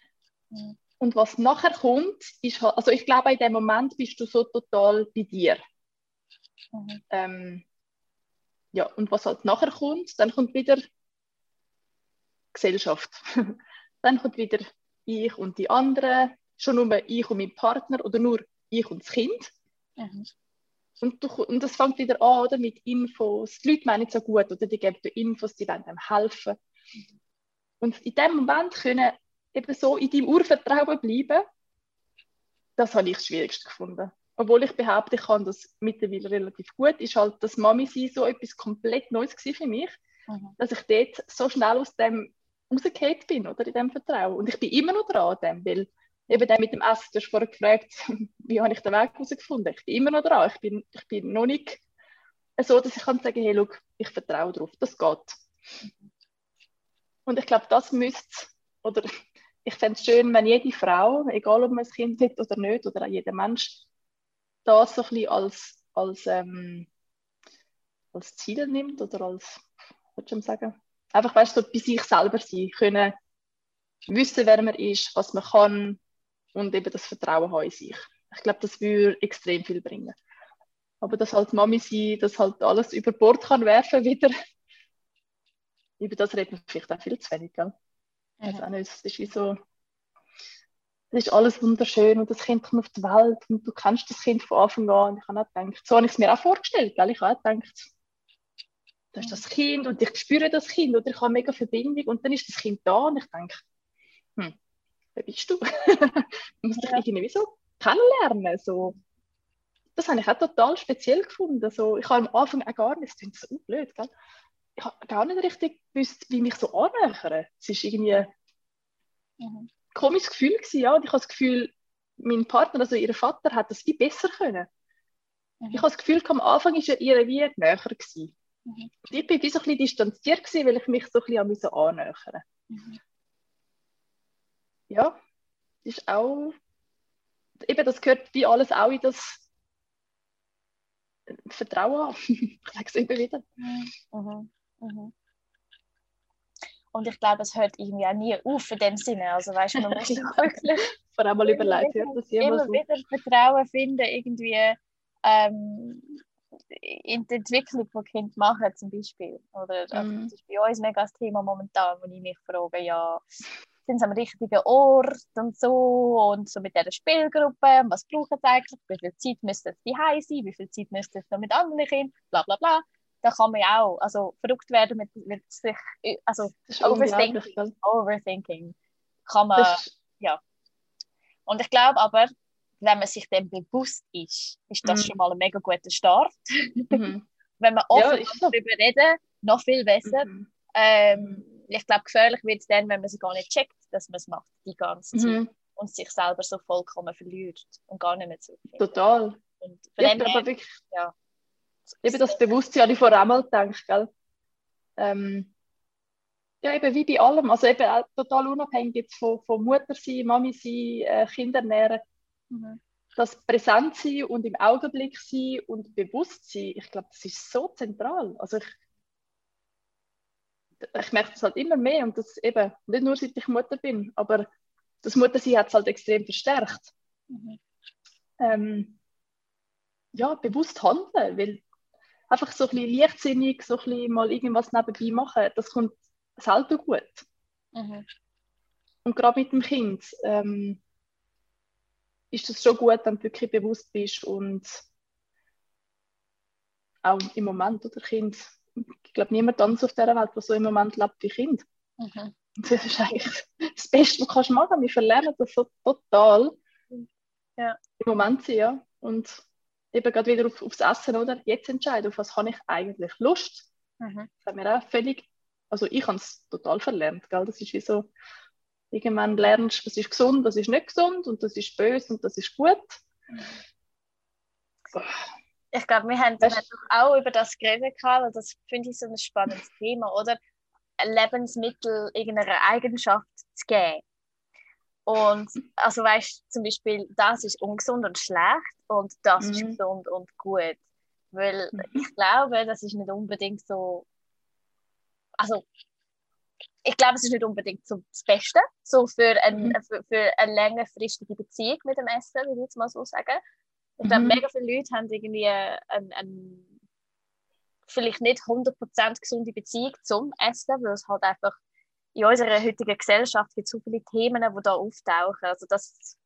Mhm. Und was nachher kommt, ist halt, also ich glaube, in dem Moment bist du so total bei dir. Mhm. Ähm, ja, und was halt nachher kommt, dann kommt wieder Gesellschaft. [LAUGHS] dann kommt wieder ich und die anderen, schon nur ich und mein Partner oder nur ich und das Kind. Mhm. Und, du, und das fängt wieder an oder, mit Infos. Die Leute meinen es so gut oder die geben dir Infos, die wollen einem helfen. Und in dem Moment können eben so in deinem Urvertrauen bleiben, das habe ich das Schwierigste gefunden. Obwohl ich behaupte, ich kann das mittlerweile relativ gut, ist halt das Mami sein so etwas komplett Neues für mich, Mhm. dass ich dort so schnell aus dem rausgefallen bin, oder, in dem Vertrauen. Und ich bin immer noch dran an dem, weil eben der mit dem Essen, du hast vorher gefragt, [LAUGHS] wie habe ich den Weg herausgefunden? Ich bin immer noch dran. Ich bin, ich bin noch nicht so, dass ich kann sagen, hey, schau, ich vertraue darauf, das geht. Und ich glaube, das müsste, oder [LAUGHS] ich fände es schön, wenn jede Frau, egal ob man ein Kind hat oder nicht, oder auch jeder Mensch, das so ein bisschen als, als, ähm, als Ziel nimmt oder als, soll ich sagen, einfach, weißt du, so bei sich selber sein, können wissen, wer man ist, was man kann und eben das Vertrauen haben in sich. Ich glaube, das würde extrem viel bringen. Aber dass halt Mami sein, dass halt alles über Bord kann werfen wieder, [LAUGHS] über das reden wir vielleicht auch viel zu wenig, gell? Mhm. Also auch nicht, es ist wie so, es ist alles wunderschön und das Kind kommt auf die Welt und du kennst das Kind von Anfang an. Und ich habe auch gedacht, so habe ich es mir auch vorgestellt, gell? Ich habe auch gedacht, da ist das Kind und ich spüre das Kind oder ich habe mega Verbindung und dann ist das Kind da und ich denke, hm, wer bist du? [LAUGHS] du musst dich Ja. irgendwie so kennenlernen. So. Das habe ich auch total speziell gefunden. So, ich habe am Anfang auch gar nicht, das klingt so blöd, gell? ich habe gar nicht richtig gewusst, wie mich so annähern. Es ist irgendwie ein Mhm. komisches Gefühl gewesen, ja. Und ich habe das Gefühl, mein Partner, also ihr Vater, hat das viel besser können. Mhm. Ich habe das Gefühl, am Anfang war er ihr wie näher gewesen. Mhm. Ich bin wie so ein bisschen distanziert gewesen, weil ich mich so ein bisschen an musste annähern. Mhm. Ja, das ist auch, eben das gehört wie alles auch in das Vertrauen an. [LAUGHS] ich sage es immer wieder. Mhm. Mhm. Und ich glaube, es hört irgendwie auch nie auf in dem Sinne. Also weißt du, man muss [LAUGHS] wirklich Vor allem mal überlegt, hört das immer jemand so? wieder Vertrauen finden, irgendwie ähm, in die Entwicklung, die Kinder machen zum Beispiel. Oder Mhm. das ist bei uns mega das Thema momentan, wo ich mich frage, ja, sind sie am richtigen Ort und so und so mit dieser Spielgruppe, was brauchen sie eigentlich, wie viel Zeit müsste sie daheim sein, wie viel Zeit müsste sie noch mit anderen Kindern, bla bla bla. Da kann man ja auch also, verrückt werden mit, mit sich, also Overthinking, Overthinking kann man, ja. Und ich glaube aber, wenn man sich dem bewusst ist, ist das mhm. schon mal ein mega guter Start. Mhm. [LAUGHS] wenn man offen ja, darüber reden, noch viel besser. Mhm. Ähm, ich glaube, gefährlich wird es dann, wenn man es gar nicht checkt, dass man es macht, die ganze Zeit. Mhm. Und sich selber so vollkommen verliert und gar nicht mehr so. Total. Und ja, aber wirklich, ja. Eben das Bewusstsein, ich vorher einmal gedacht, gell? Ähm, ja, eben wie bei allem. Also eben auch total unabhängig jetzt von, von Mutter sein, Mami sein, äh, Kinder ernähren. Mhm. Das Präsent sein und im Augenblick sein und bewusst sein, ich glaube, das ist so zentral. Also ich, ich merke das halt immer mehr und das eben nicht nur seit ich Mutter bin, aber das Muttersein hat es halt extrem verstärkt. Mhm. Ähm, ja, bewusst handeln, weil einfach so ein bisschen leichtsinnig, so ein bisschen mal irgendwas nebenbei machen, das kommt selten gut. Mhm. Und gerade mit dem Kind ähm, ist es schon gut, wenn du wirklich bewusst bist und auch im Moment, oder Kind, ich glaube, niemand anders auf dieser Welt, der so im Moment lebt wie Kind. Mhm. Das ist eigentlich das Beste, was du machen kannst. Wir verlernen das so total ja. im Moment sein, ja. Und eben gerade wieder auf, aufs Essen, oder? Jetzt entscheiden, auf was habe ich eigentlich Lust. Mhm. Das haben wir auch völlig, also ich habe es total verlernt, gell? Das ist wie so, irgendwann lernst du, was ist gesund, was ist nicht gesund und das ist böse und das ist gut. Ich glaube, wir haben, weißt, auch über das geredet, und das finde ich so ein spannendes Thema, oder? Lebensmittel irgendeiner Eigenschaft zu geben. Und also weißt zum Beispiel, das ist ungesund und schlecht und das mhm. ist gesund und gut. Weil mhm. ich glaube, das ist nicht unbedingt so. Also, ich glaube, es ist nicht unbedingt so das Beste, so für, ein, mhm. für, für eine längerfristige Beziehung mit dem Essen, würde ich jetzt mal so sagen. Ich glaube, mhm. mega viele Leute haben irgendwie ein, ein, vielleicht nicht 100% gesunde Beziehung zum Essen, weil es halt einfach in unserer heutigen Gesellschaft gibt so viele Themen, die da auftauchen. Also das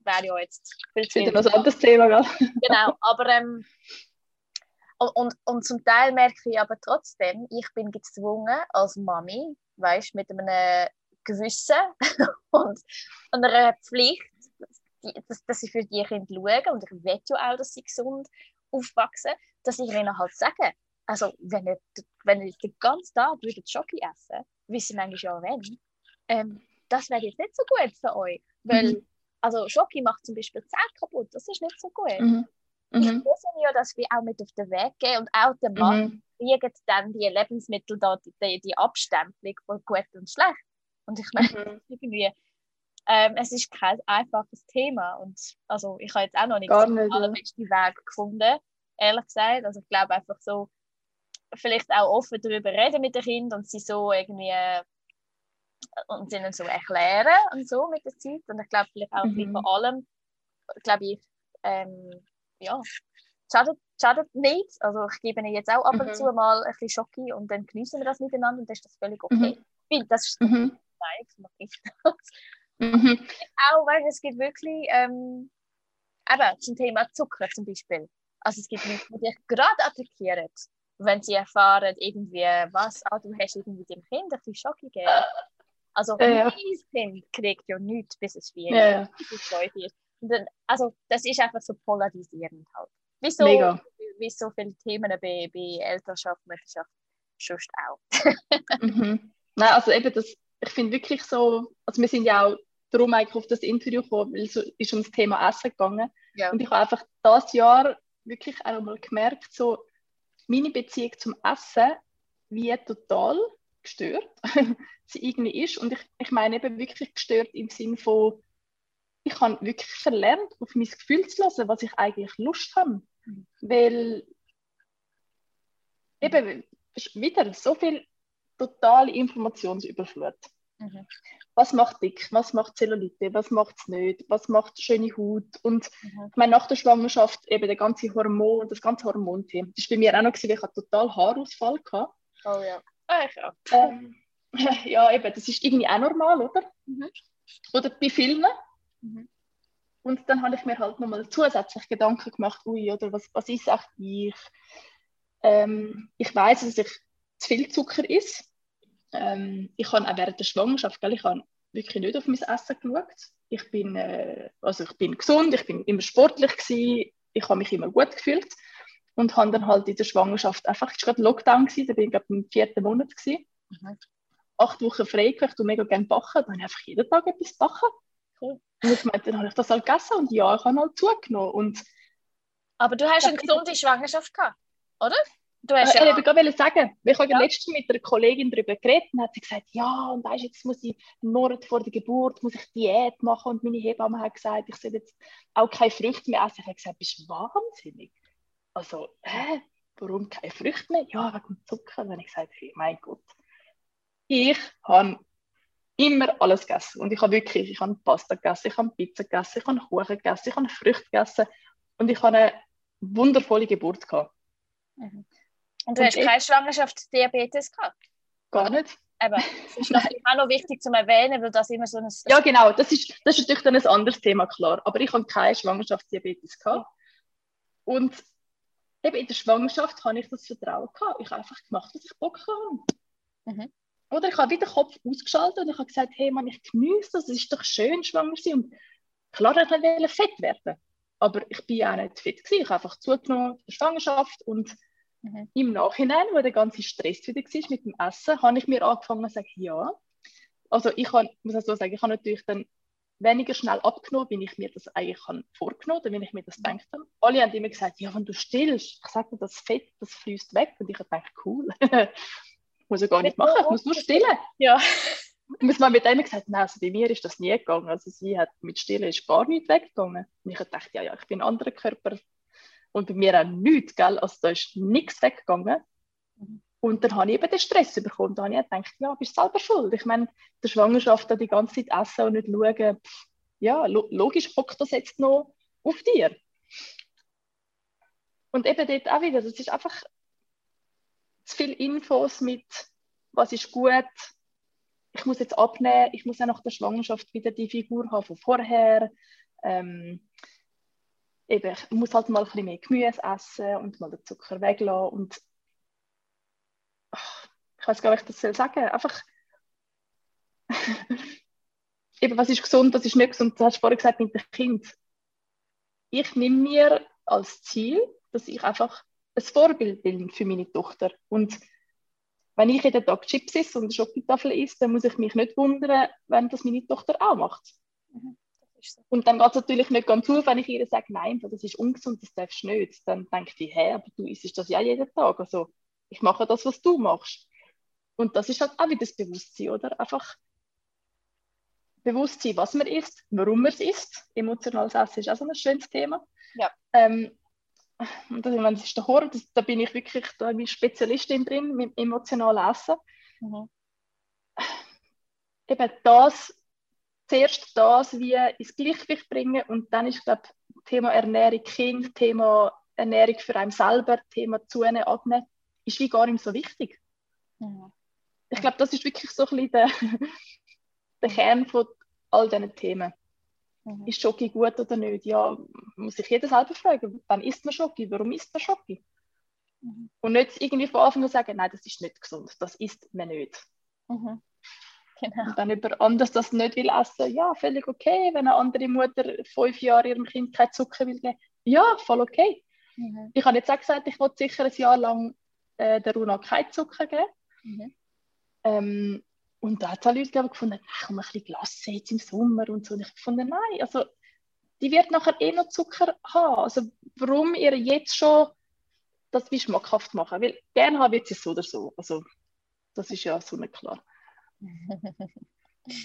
wäre ja jetzt viel zu Wieder ein anderes Thema, gell? Genau, aber ähm, und, und, und, zum Teil merke ich aber trotzdem, ich bin gezwungen als Mami, weißt mit einem Gewissen [LAUGHS] und einer Pflicht, dass, dass ich für die Kinder schaue und ich will ja auch, dass sie gesund aufwachsen, dass ich ihnen halt sage, also wenn ihr, wenn ihr den ganzen Tag würdet Schoki essen wissen manchmal ja wenn, ähm, das wäre jetzt nicht so gut für euch. Weil, mhm. also Schoki macht zum Beispiel Zähne kaputt, das ist nicht so gut. Mhm. Mhm. Ich muss ja, dass wir auch mit auf den Weg gehen und auch der Mann mhm. kriegt dann die Lebensmittel da, die, die Abstempelung von gut und schlecht. Und ich meine, mhm. [LAUGHS] irgendwie, ähm, es ist kein einfaches Thema und also ich habe jetzt auch noch nicht, Gar nicht den allerbesten ja. Weg gefunden, ehrlich gesagt. Also ich glaube einfach so, vielleicht auch offen darüber reden mit den Kindern und sie so irgendwie äh, und ihnen so erklären und so mit der Zeit. Und ich glaube vielleicht auch mhm. vor allem, glaube ich, ähm, ja, schadet, schadet nicht. Also ich gebe ihnen jetzt auch ab und mhm. zu mal ein bisschen Schocki und dann genießen wir das miteinander und dann ist das völlig okay. Mhm. Weil das ist mhm. nein, das mache ich das. Mhm. Auch, weil es gibt wirklich, ähm, eben zum Thema Zucker zum Beispiel. Also es gibt Leute, die dich gerade attackieren wenn sie erfahren, irgendwie, was, ah, du hast irgendwie dem Kind ein bisschen Schock gegeben. Also ja, ja. Kind kriegt ja nichts, bis es vier ja, ja. ist. Also das ist einfach so polarisierend halt. Wieso, Mega. wie so viele Themen bei, bei Elternschaft, Mutterschaft, sonst auch. [LAUGHS] mhm. Nein, also eben das, ich finde wirklich so, also wir sind ja auch darum eigentlich auf das Interview gekommen, weil es ist um das Thema Essen gegangen. Ja. Und ich habe einfach das Jahr wirklich einmal gemerkt, so, meine Beziehung zum Essen wie total gestört [LAUGHS] sie irgendwie ist. Und ich, ich meine eben wirklich gestört im Sinne von, ich habe wirklich verlernt, auf mein Gefühl zu lassen, was ich eigentlich Lust habe. Mhm. Weil eben wieder so viel totale Informationsüberflut. Mhm. Was macht dick? Was macht Zellulite? Was macht es nicht? Was macht schöne Haut? Und mhm. ich meine, nach der Schwangerschaft eben der ganze Hormon, das ganze Hormonthema. Das war bei mir auch noch, gewesen, ich hatte total Haarausfall. Gehabt. Oh ja. Ah, ich auch. Ähm, [LAUGHS] ja, eben, das ist irgendwie auch normal, oder? Mhm. Oder bei Filmen. Mhm. Und dann habe ich mir halt nochmal zusätzlich Gedanken gemacht, ui, oder was, was ist echt ich? Ähm, ich weiß, dass ich zu viel Zucker ist. Ähm, ich habe auch während der Schwangerschaft, gell, ich habe wirklich nicht auf mein Essen geschaut. Ich bin, äh, also ich bin gesund, ich bin immer sportlich gewesen, ich habe mich immer gut gefühlt und habe dann halt in der Schwangerschaft einfach, es war gerade Lockdown, gewesen, da bin ich glaube im vierten Monat gewesen. Mhm. Acht Wochen frei gehabt, und mega gerne backen, dann habe ich einfach jeden Tag etwas backen. Und ich meinte, dann habe ich das halt gegessen und ja, ich habe halt zugenommen. Und Aber du hast eine gesunde Schwangerschaft gehabt, oder? Du hast äh, ja... Ich wollte sagen, ich habe ja. letztens mit einer Kollegin darüber geredet und hat sie gesagt, ja, und weißt, jetzt muss ich einen Monat vor der Geburt muss ich Diät machen und meine Hebamme hat gesagt, ich soll jetzt auch keine Früchte mehr essen. Ich habe gesagt, bist du wahnsinnig? Also, hä? Warum keine Früchte mehr? Ja, wegen Zucker. Dann habe ich gesagt, hey, mein Gott. Ich habe immer alles gegessen. Und ich habe wirklich, ich habe Pasta gegessen, ich habe Pizza gegessen, ich habe Kuchen gegessen, ich habe Früchte gegessen. Und ich habe eine wundervolle Geburt gehabt. Mhm. Und du und hast keine Schwangerschaftsdiabetes gehabt? Gar nicht. Aber es ist natürlich auch noch wichtig zu erwähnen, weil das immer so ein... Ja, genau. Das ist, das ist natürlich dann ein anderes Thema, klar. Aber ich habe keine Schwangerschaftsdiabetes gehabt. Und eben in der Schwangerschaft habe ich das Vertrauen gehabt. Ich habe einfach gemacht, was ich Bock habe. Mhm. Oder ich habe wieder den Kopf ausgeschaltet und ich habe gesagt, hey Mann, ich genieße das, es ist doch schön, schwanger zu sein. Und klar, ich wollte fett werden. Aber ich bin auch nicht fit gewesen. Ich habe einfach zugenommen in der Schwangerschaft und mhm. im Nachhinein, wo der ganze Stress wieder war mit dem Essen, habe ich mir angefangen zu sagen, ja. Also ich kann, muss also sagen, ich habe natürlich dann weniger schnell abgenommen, wie ich mir das eigentlich vorgenommen habe, wenn ich mir das gedacht habe. Alle haben immer gesagt, ja, wenn du stillst, ich sage dir, das Fett, das fließt weg. Und ich habe gedacht, cool, [LAUGHS] muss ich gar nicht machen, ich muss nur stillen. [LAUGHS] Ja. Und man mit dem gesagt, nein, also bei mir ist das nie gegangen. Also sie hat mit Stillen ist gar nicht weggegangen. Und ich habe gedacht, ja, ja, ich bin ein anderer Körper. Und bei mir auch nichts, gell? Also da ist nichts weggegangen. Mhm. Und dann habe ich eben den Stress bekommen. Da habe ich gedacht, ja, bist du selber schuld. Ich meine, der Schwangerschaft die ganze Zeit essen und nicht schauen, ja, logisch hockt das jetzt noch auf dir. Und eben dort auch wieder, das ist einfach zu viele Infos mit, was ist gut, ich muss jetzt abnehmen, ich muss ja nach der Schwangerschaft wieder die Figur haben von vorher. Ähm, eben, ich muss halt mal ein bisschen mehr Gemüse essen und mal den Zucker weglassen und ich weiß gar nicht, wie ich das soll sagen. Einfach, [LAUGHS] eben, was ist gesund, was ist nicht gesund. Du hast vorhin gesagt mit dem Kind. Ich nehme mir als Ziel, dass ich einfach ein Vorbild bin für meine Tochter. Und wenn ich jeden Tag Chips esse und eine Schokotafel esse, dann muss ich mich nicht wundern, wenn das meine Tochter auch macht. Mhm, so. Und dann geht es natürlich nicht ganz auf, wenn ich ihr sage, nein, das ist ungesund, das darfst du nicht. Dann denkt die, hä, aber du isst das ja jeden Tag. Also ich mache das, was du machst. Und das ist halt auch wieder das Bewusstsein, oder? Einfach Bewusstsein, was man isst, warum man es isst. Emotionales Essen ist auch so ein schönes Thema. Ja. Ähm, und das, das ist der Horror, das, da bin ich wirklich da bin ich Spezialistin drin mit emotionalen Essen. Mhm. Eben das, zuerst das wie ins Gleichgewicht bringen und dann ist, glaube Thema Ernährung Kind, Thema Ernährung für einen selber, Thema Zunehmen, Abnehmen, ist wie gar nicht so wichtig. Mhm. Ich glaube, das ist wirklich so ein bisschen der, [LAUGHS] der Kern von all diesen Themen. Mhm. Ist Schoki gut oder nicht? Ja, muss sich jeder selber fragen. Wann isst man Schoki? Warum isst man Schoki? Mhm. Und nicht irgendwie von Anfang an sagen, nein, das ist nicht gesund, das isst man nicht. Mhm. Genau. Und dann über anders das nicht will essen, ja, völlig okay. Wenn eine andere Mutter fünf Jahre ihrem Kind kein Zucker will geben, ja, voll okay. Mhm. Ich habe jetzt auch gesagt, ich wollte sicher ein Jahr lang äh, der Runa keinen Zucker geben. Mhm. Ähm, und da hat es auch Leute gegeben, die gefunden haben, komm, ein bisschen Glasse jetzt im Sommer und so. Und ich gefunden, nein, also die wird nachher eh noch Zucker haben. Also warum ihr jetzt schon das wie schmackhaft machen? Weil gerne haben wird sie so oder so. Also das ist ja so nicht klar. [LAUGHS]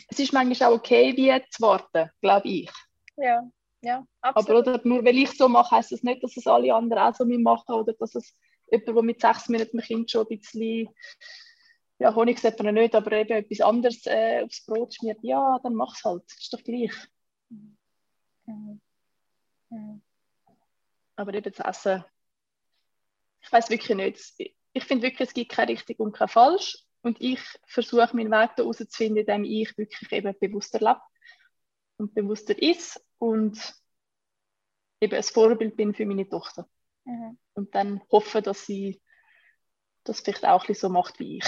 es ist manchmal auch okay, wie zu warten, glaube ich. Ja, ja, absolut. Aber oder, nur weil ich so mache, heißt das nicht, dass es alle anderen auch so machen oder dass es jemand, der mit sechs Minuten dem Kind schon ein bisschen ja, Honig sollte man nicht, aber eben etwas anderes äh, aufs Brot schmiert, ja, dann mach es halt. Ist doch gleich. Mhm. Mhm. Aber eben das Essen, ich weiß wirklich nicht. Ich finde wirklich, es gibt kein richtig und kein falsch. Und ich versuche meinen Weg da herauszufinden, indem ich wirklich eben bewusster lebe und bewusster ist und eben ein Vorbild bin für meine Tochter. Mhm. Und dann hoffe, dass sie das vielleicht auch ein so macht wie ich.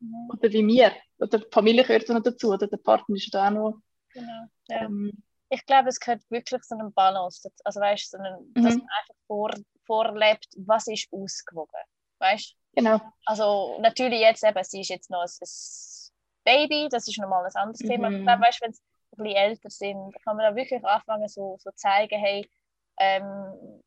mhm. [LAUGHS] oder wie mir. Oder die Familie gehört noch dazu, oder der Partner ist da auch noch. Genau. Ja. Ähm, ich glaube, es gehört wirklich so eine Balance. Also weißt so eine, mhm. dass man einfach vor, vorlebt, was ist ausgewogen. Weißt Genau. Also natürlich jetzt eben, sie ist jetzt noch ein, ein Baby, das ist nochmal ein anderes Thema. Ich glaube, weißt, wenn sie ein bisschen älter sind, kann man da wirklich anfangen, so, so zeigen, hey, ähm,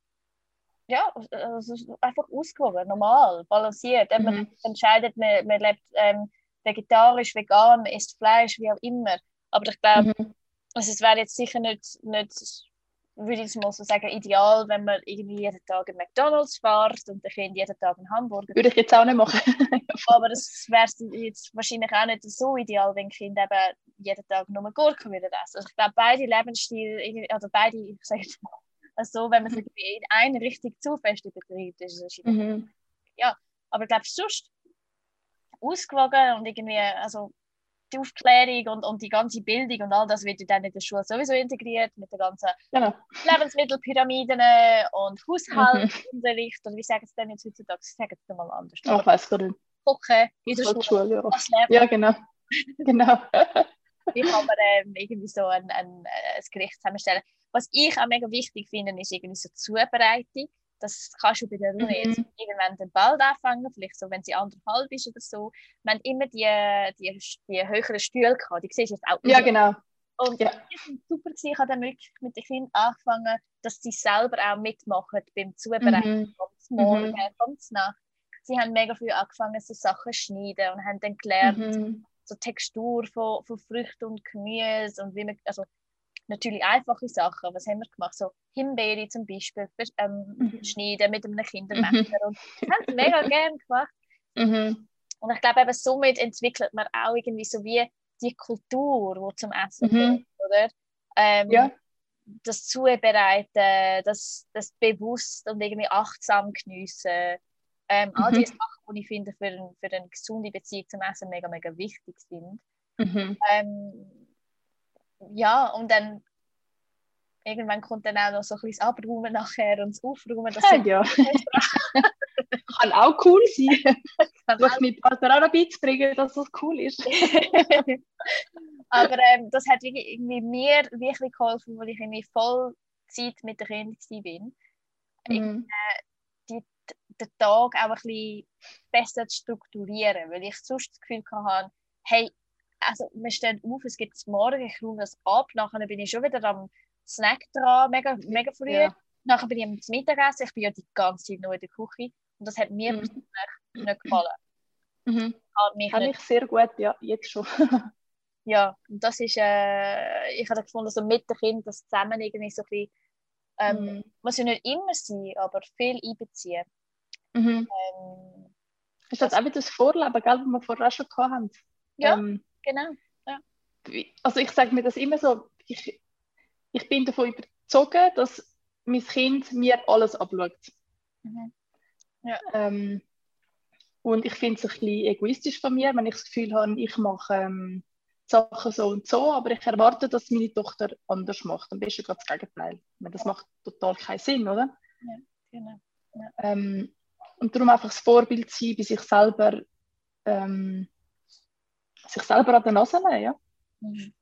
ja, also einfach ausgewogen, normal, balanciert. Mhm. Man entscheidet, man, man lebt ähm, vegetarisch, vegan, man isst Fleisch, wie auch immer. Aber ich glaube, mhm. also es wäre jetzt sicher nicht, nicht würde ich mal so sagen, ideal, wenn man irgendwie jeden Tag in McDonalds fährt und ein Kind jeden Tag einen Hamburger. Würde ich jetzt auch nicht machen. [LAUGHS] Aber das wäre jetzt wahrscheinlich auch nicht so ideal, wenn Kind eben jeden Tag nur Gurken würde essen. Also ich glaube, beide Lebensstile, also beide, ich sage jetzt mal, also wenn man es in eine Richtung zu fest übertreibt, ist es mhm. ja. Aber ich glaube, sonst ausgewogen und irgendwie, also die Aufklärung und, und die ganze Bildung und all das wird dann in der Schule sowieso integriert mit den ganzen genau. Lebensmittelpyramiden und Haushaltsunterricht oder wie sagen sie denn jetzt heutzutage? Sagen es mal anders. Ich weiß gar nicht. Kochen in der Schule. Schule ja. ja, genau. genau. [LAUGHS] wie kann man ähm, irgendwie so ein, ein, ein Gericht zusammenstellen? Was ich auch mega wichtig finde, ist irgendwie so Zubereitung das kannst du bei der Runde mhm. jetzt irgendwann den Ball anfangen, vielleicht so, wenn sie anderthalb ist oder so. Wir haben immer die, die, die höheren Stühle gehabt, die siehst du jetzt auch. Ja, genau. Und ja. das war super, gewesen. ich habe dann wirklich mit den Kindern angefangen, dass sie selber auch mitmachen beim Zubereiten, mhm. vom Morgen, mhm. vom Nacht. Sie haben mega früh angefangen, so Sachen zu schneiden und haben dann gelernt, mhm. so Textur von, von Früchten und Gemüse und wie man, also natürlich einfache Sachen. Was haben wir gemacht? So Himbeere zum Beispiel ähm, mhm. schneiden mit einem Kindermesser. Mhm. Und das haben sie mega gerne gemacht. Mhm. Und ich glaube, eben somit entwickelt man auch irgendwie so wie die Kultur, die zum Essen mhm. oder? Ähm, ja. Das Zubereiten, das, das bewusst und irgendwie achtsam geniessen. Ähm, all mhm. die Sachen, die ich finde, für, ein, für eine gesunde Beziehung zum Essen mega, mega wichtig sind. Ähm, ja, und dann irgendwann kommt dann auch noch so ein bisschen das Abräumen nachher und das Aufräumen. Das ja, ja. [LAUGHS] Kann auch cool sein. Was mit Partner auch beizubringen, dass das cool ist. [LAUGHS] Aber ähm, das hat irgendwie mir wirklich geholfen, weil ich irgendwie voll Zeit mit den Kindern war. Mhm. Äh, die, den Tag auch ein bisschen besser zu strukturieren, weil ich sonst das Gefühl hatte, hey, also wir stehen auf, es gibt morgen, ich räume das ab, nachher bin ich schon wieder am Snack dran, mega, mega früh. Ja. Nachher bin ich am Mittagessen, ich bin ja die ganze Zeit nur in der Küche und das hat mir mhm. nicht gefallen. Mhm. Kann ich sehr gut, ja, jetzt schon. [LAUGHS] ja, und das ist, äh, ich habe gefunden, so mit den Kindern das zusammen irgendwie so ein bisschen, ähm, mhm. muss ja nicht immer sein, aber viel einbeziehen. Mhm. Ähm, ist das, das auch wieder das Vorleben, gell, das wir vorher schon gehabt haben? Ja. Ähm, Genau. Ja. Also ich sage mir das immer so, ich, ich bin davon überzeugt, dass mein Kind mir alles abschaut. Mhm. Ja. Ähm, und ich finde es ein bisschen egoistisch von mir, wenn ich das Gefühl habe, ich mache ähm, Sachen so und so, aber ich erwarte, dass meine Tochter anders macht. Am besten gerade das Gegenteil. Das macht total keinen Sinn, oder? Ja, genau. Ja. Ähm, und darum einfach das Vorbild sein, bei sich selber ähm, sich selber an der Nase nehmen. Ja? Mhm.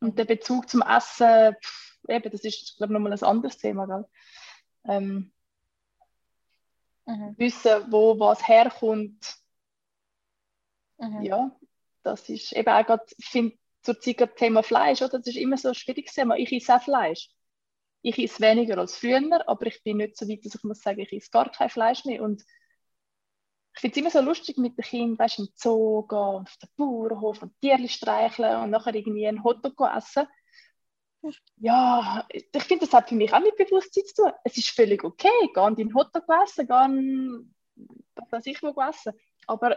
Und der Bezug zum Essen, pff, eben, das ist, glaube ich, nochmal ein anderes Thema. Gell? Ähm, mhm. Wissen, wo was herkommt. Mhm. Ja, das ist eben auch gerade, ich finde, zur Zeit das Thema Fleisch, oder? das ist immer so ein schwieriges Thema. Ich esse auch Fleisch. Ich esse weniger als früher, aber ich bin nicht so weit, dass ich muss sagen, ich esse gar kein Fleisch mehr. Und ich finde es immer so lustig mit den Kindern, weißt, im Zoo gehen, auf den Bauernhof und Tierchen streicheln und nachher irgendwie ein Hotdog essen. Ja, ich finde, das hat für mich auch mit Bewusstsein zu tun. Es ist völlig okay, geh an deinen Hotdog essen, geh an, was weiß ich, wo essen. Aber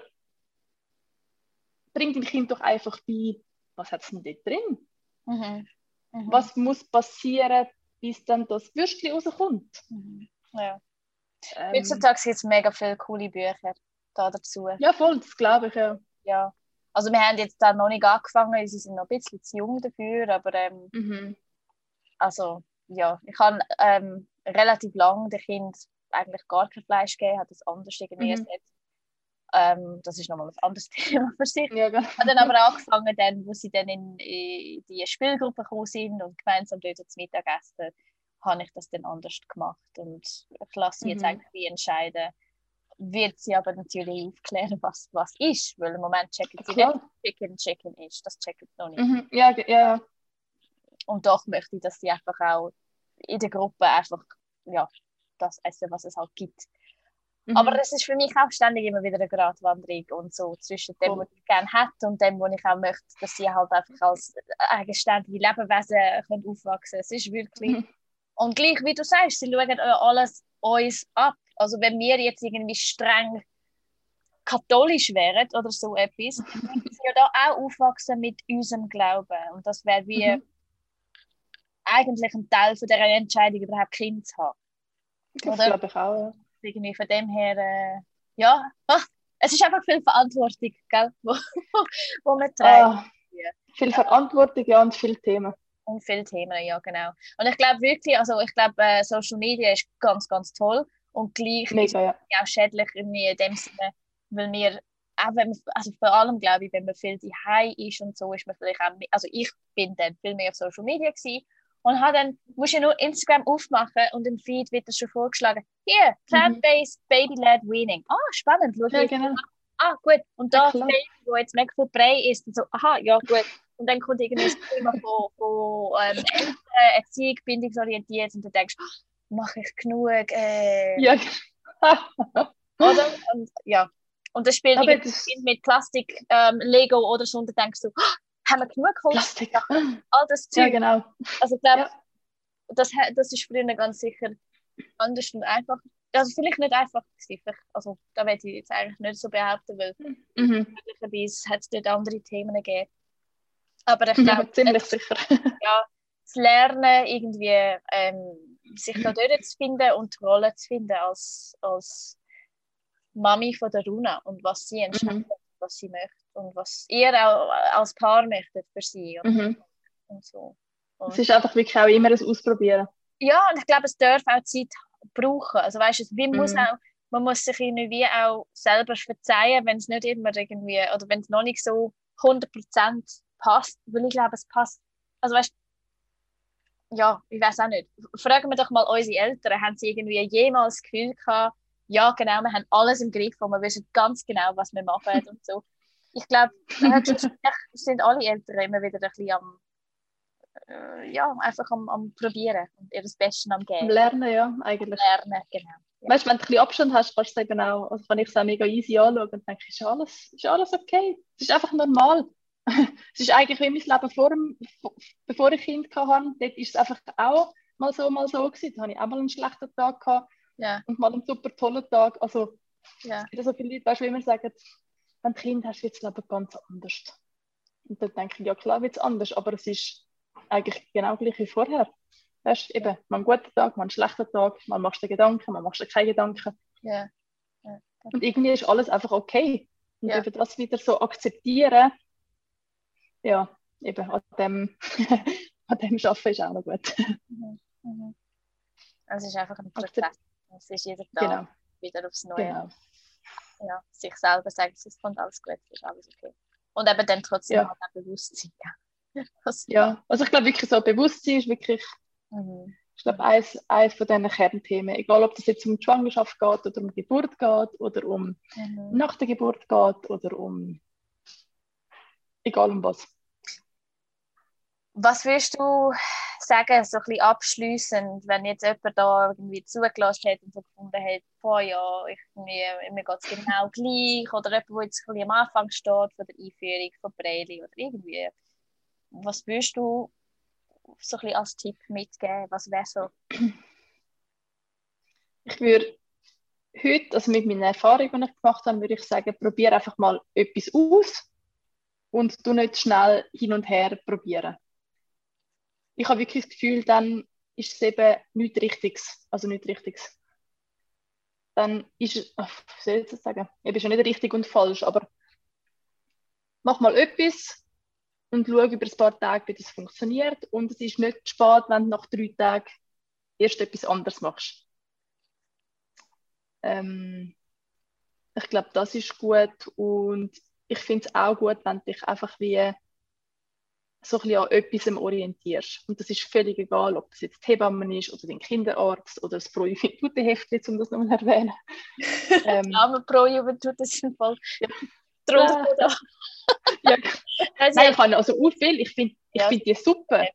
bring dein Kind doch einfach bei, was hat es denn dort drin? Mhm. Mhm. Was muss passieren, bis dann das Würstchen rauskommt? Mhm. Ja. Ähm, Heutzutage gibt es mega viele coole Bücher da dazu. Ja, voll, das glaube ich, ja. Ja. Also wir haben jetzt da noch nicht angefangen, sie sind noch ein bisschen zu jung dafür, aber ähm, Mhm. also ja, ich habe ähm, relativ lange dem Kind eigentlich gar kein Fleisch gegeben, hat das anders irgendwie Mhm. ersetzt. Ähm, das ist nochmal ein anderes [LAUGHS] Thema für sich. Ja, gell. Hat dann aber angefangen, dann, wo sie dann in, in die Spielgruppe gekommen sind und gemeinsam dort zu Mittag essen, habe ich das dann anders gemacht und ich lasse sie jetzt Mhm. eigentlich wie entscheiden. Wird sie aber natürlich aufklären, was, was ist, weil im Moment checken sie Klar. nicht, Chicken Chicken ist, das checken sie noch nicht. Mhm. Ja, ja. Und doch möchte ich, dass sie einfach auch in der Gruppe einfach ja, das essen, was es halt gibt. Mhm. Aber es ist für mich auch ständig immer wieder eine Gratwanderung und so zwischen dem, Voll. was ich gerne hätte und dem, was ich auch möchte, dass sie halt einfach als eigenständige Lebewesen können aufwachsen können. Es ist wirklich... Mhm. Und gleich wie du sagst, sie schauen ja alles uns ab. Also wenn wir jetzt irgendwie streng katholisch wären oder so etwas, dann würden sie ja da auch aufwachsen mit unserem Glauben. Und das wäre wie Mhm. eigentlich ein Teil von dieser Entscheidung, überhaupt Kind zu haben. Das glaube ich auch, ja. irgendwie von dem her, äh, ja, ach, es ist einfach viel Verantwortung, gell, [LAUGHS] wo, wo man trägt. Ah, viel Verantwortung, ja, und viele Themen. Und viele Themen, ja, genau. Und ich glaube wirklich, also ich glaube, äh, Social Media ist ganz, ganz toll und gleich ist Mega, ja. es auch schädlich irgendwie in dem Sinne, weil wir, auch wenn man, also vor allem glaube ich, wenn man viel daheim ist und so, ist man vielleicht auch, also ich bin dann viel mehr auf Social Media gewesen und habe dann, musst du nur Instagram aufmachen und im Feed wird das schon vorgeschlagen, hier, plant-based baby-led weaning. Ah, spannend, schau Mhm. Ja, genau. ah, gut, und Ja, da klar. Baby, wo jetzt mega viel Brei ist, und so, aha, ja, gut. Und dann kommt irgendwie das [LAUGHS] Thema von, von ähm, Eltern, Erziehung, bindungsorientiert, und du denkst, ah, mache ich genug, äh, Ja, [LAUGHS] oder? Und ja, und das spielt das mit Plastik, ähm, Lego oder so, und dann denkst du, ah, haben wir genug Holz? Plastik. All das Ja, Zeug. genau. Also ich glaube, Ja. das, das ist früher ganz sicher anders und einfach. Also vielleicht nicht einfach gewesen. Also da werde ich jetzt eigentlich nicht so behaupten, weil Mhm. möglicherweise hat es dort andere Themen gegeben. Aber ich Ja, glaube, ziemlich es- sicher. ja, das Lernen irgendwie ähm, sich da durchzufinden und die Rolle zu finden als, als Mami von der Runa und was sie entscheidet, was sie möchte und was ihr auch als Paar möchtet für sie und, Mhm. und so. Es ist einfach wirklich auch immer ein Ausprobieren. Ja, und ich glaube, es darf auch Zeit brauchen. Also weißt du, muss Mhm. auch, man muss sich irgendwie auch selber verzeihen, wenn es nicht immer irgendwie, oder wenn es noch nicht so 100% passt, weil ich glaube, es passt. Also weißt ja, ich weiß auch nicht. Fragen wir doch mal unsere Eltern, haben sie irgendwie jemals das Gefühl gehabt, ja genau, wir haben alles im Griff und wir wissen ganz genau, was wir machen und so. Ich glaube, [LAUGHS] sind alle Eltern immer wieder ein bisschen am, äh, ja, einfach am, am Probieren und ihr das Beste am Geben. Lernen, ja, eigentlich. Lernen, genau. Ja. Weißt du, wenn du ein bisschen Abstand hast, kannst du es eben auch, also kann ich es auch mega easy anschauen und denke, ist alles, ist alles okay. Es ist einfach normal. Es ist eigentlich wie mein Leben vor dem, bevor ich Kind hatte. Dort ist es einfach auch mal so, mal so gewesen. Da hatte ich auch mal einen schlechten Tag gehabt Ja, und mal einen super tollen Tag. Also, ja, es gibt so viele Leute, weißt du, wie immer sagen, wenn du Kind hast, wird das Leben ganz anders. Und dann denke ich, ja klar wird es anders, aber es ist eigentlich genau gleich wie vorher. Weißt du, eben, mal einen guten Tag, mal einen schlechten Tag, mal machst du dir Gedanken, mal machst du keine Gedanken. ja. Und irgendwie ist alles einfach okay. Und Ja. eben das wieder so akzeptieren, ja, eben an dem, [LAUGHS] an dem Arbeiten ist auch noch gut. Mhm. Mhm. Es ist einfach ein Prozess. Es ist jeden Tag Genau, wieder aufs Neue. genau. Ja, sich selber sagen, es kommt alles gut, es ist alles okay. Und eben dann trotzdem Ja. auch Bewusstsein. [LAUGHS] Ja. Also ich glaube wirklich so, Bewusstsein ist wirklich, Mhm. ich glaube, eines, eines von diesen Kernthemen. Egal, ob das jetzt um die Schwangerschaft geht oder um die Geburt geht oder um Mhm. nach der Geburt geht oder um, egal um was. Was würdest du sagen, so ein bisschen abschliessend, wenn jetzt jemand da irgendwie zugelassen hat und so gefunden hat, boah, ja, ich, mir, mir geht es genau gleich, oder jemand, der jetzt ein bisschen am Anfang steht von der Einführung von Braille oder irgendwie. Was würdest du so ein bisschen als Tipp mitgeben? Was wäre so? Ich würde heute, also mit meinen Erfahrungen, die ich gemacht habe, würde ich sagen, probiere einfach mal etwas aus und du nicht schnell hin und her probieren. Ich habe wirklich das Gefühl, dann ist es eben nichts Richtiges. Also nichts Richtiges. dann ist es, wie soll ich das sagen? Bin schon nicht richtig und falsch, aber mach mal etwas und schau über ein paar Tage, wie das funktioniert. Und es ist nicht spät, wenn du nach drei Tagen erst etwas anderes machst. Ähm, ich glaube, das ist gut und ich finde es auch gut, wenn du dich einfach wie so ein bisschen an etwas orientierst. Und das ist völlig egal, ob das jetzt die Hebamme ist oder dein Kinderarzt oder das Pro-Juventude-Heftchen, um das nochmal zu erwähnen. [LAUGHS] ähm, Aber Pro-Juventude ist ein Fall. Ja. Drum, ja. [LAUGHS] ja. Also, Nein, ich habe also auch viel. Ich finde ich ja. find die super.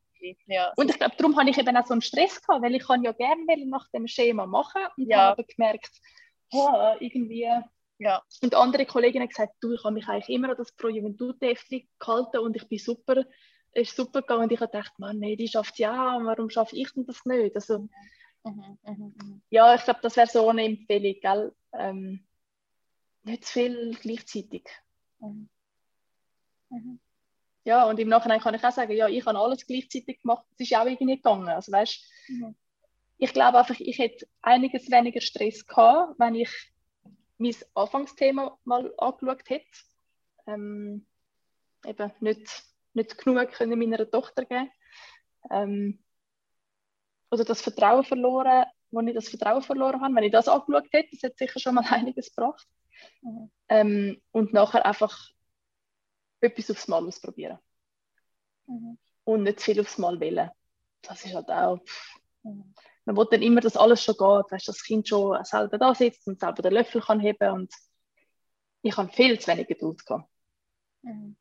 Ja, und ich glaube, darum habe ich eben auch so einen Stress gehabt, weil ich kann ja gerne nach dem Schema machen und ja. habe gemerkt, oh, irgendwie ja. Und andere Kolleginnen haben gesagt, du, ich habe mich eigentlich immer an das Pro Juventude gehalten und ich bin super ist super gegangen und ich habe gedacht, Mann, nee, die schafft ja, warum schaffe ich denn das nicht? Also, mhm, mhm, mhm. ja, ich glaube, das wäre so eine Empfehlung, gell? Ähm, nicht zu viel gleichzeitig. Mhm. Mhm. Ja, und im Nachhinein kann ich auch sagen, ja, ich habe alles gleichzeitig gemacht, es ist auch irgendwie gegangen. Also, weißt, mhm. ich glaube einfach, ich hätte einiges weniger Stress gehabt, wenn ich mein Anfangsthema mal angeschaut hätte. Ähm, eben nicht nicht genug können meiner Tochter geben ähm, oder das Vertrauen verloren, wo ich das Vertrauen verloren habe. Wenn ich das angeschaut hätte, das hätte sicher schon mal [LAUGHS] einiges gebracht. Mhm. Ähm, und nachher einfach etwas aufs Mal ausprobieren. Mhm. Und nicht viel aufs Mal wählen. Das ist halt auch. Mhm. Man will dann immer, dass alles schon geht, weißt, dass das Kind schon selber da sitzt und selber den Löffel kann heben und ich habe viel zu wenig Geduld gehabt. Mhm.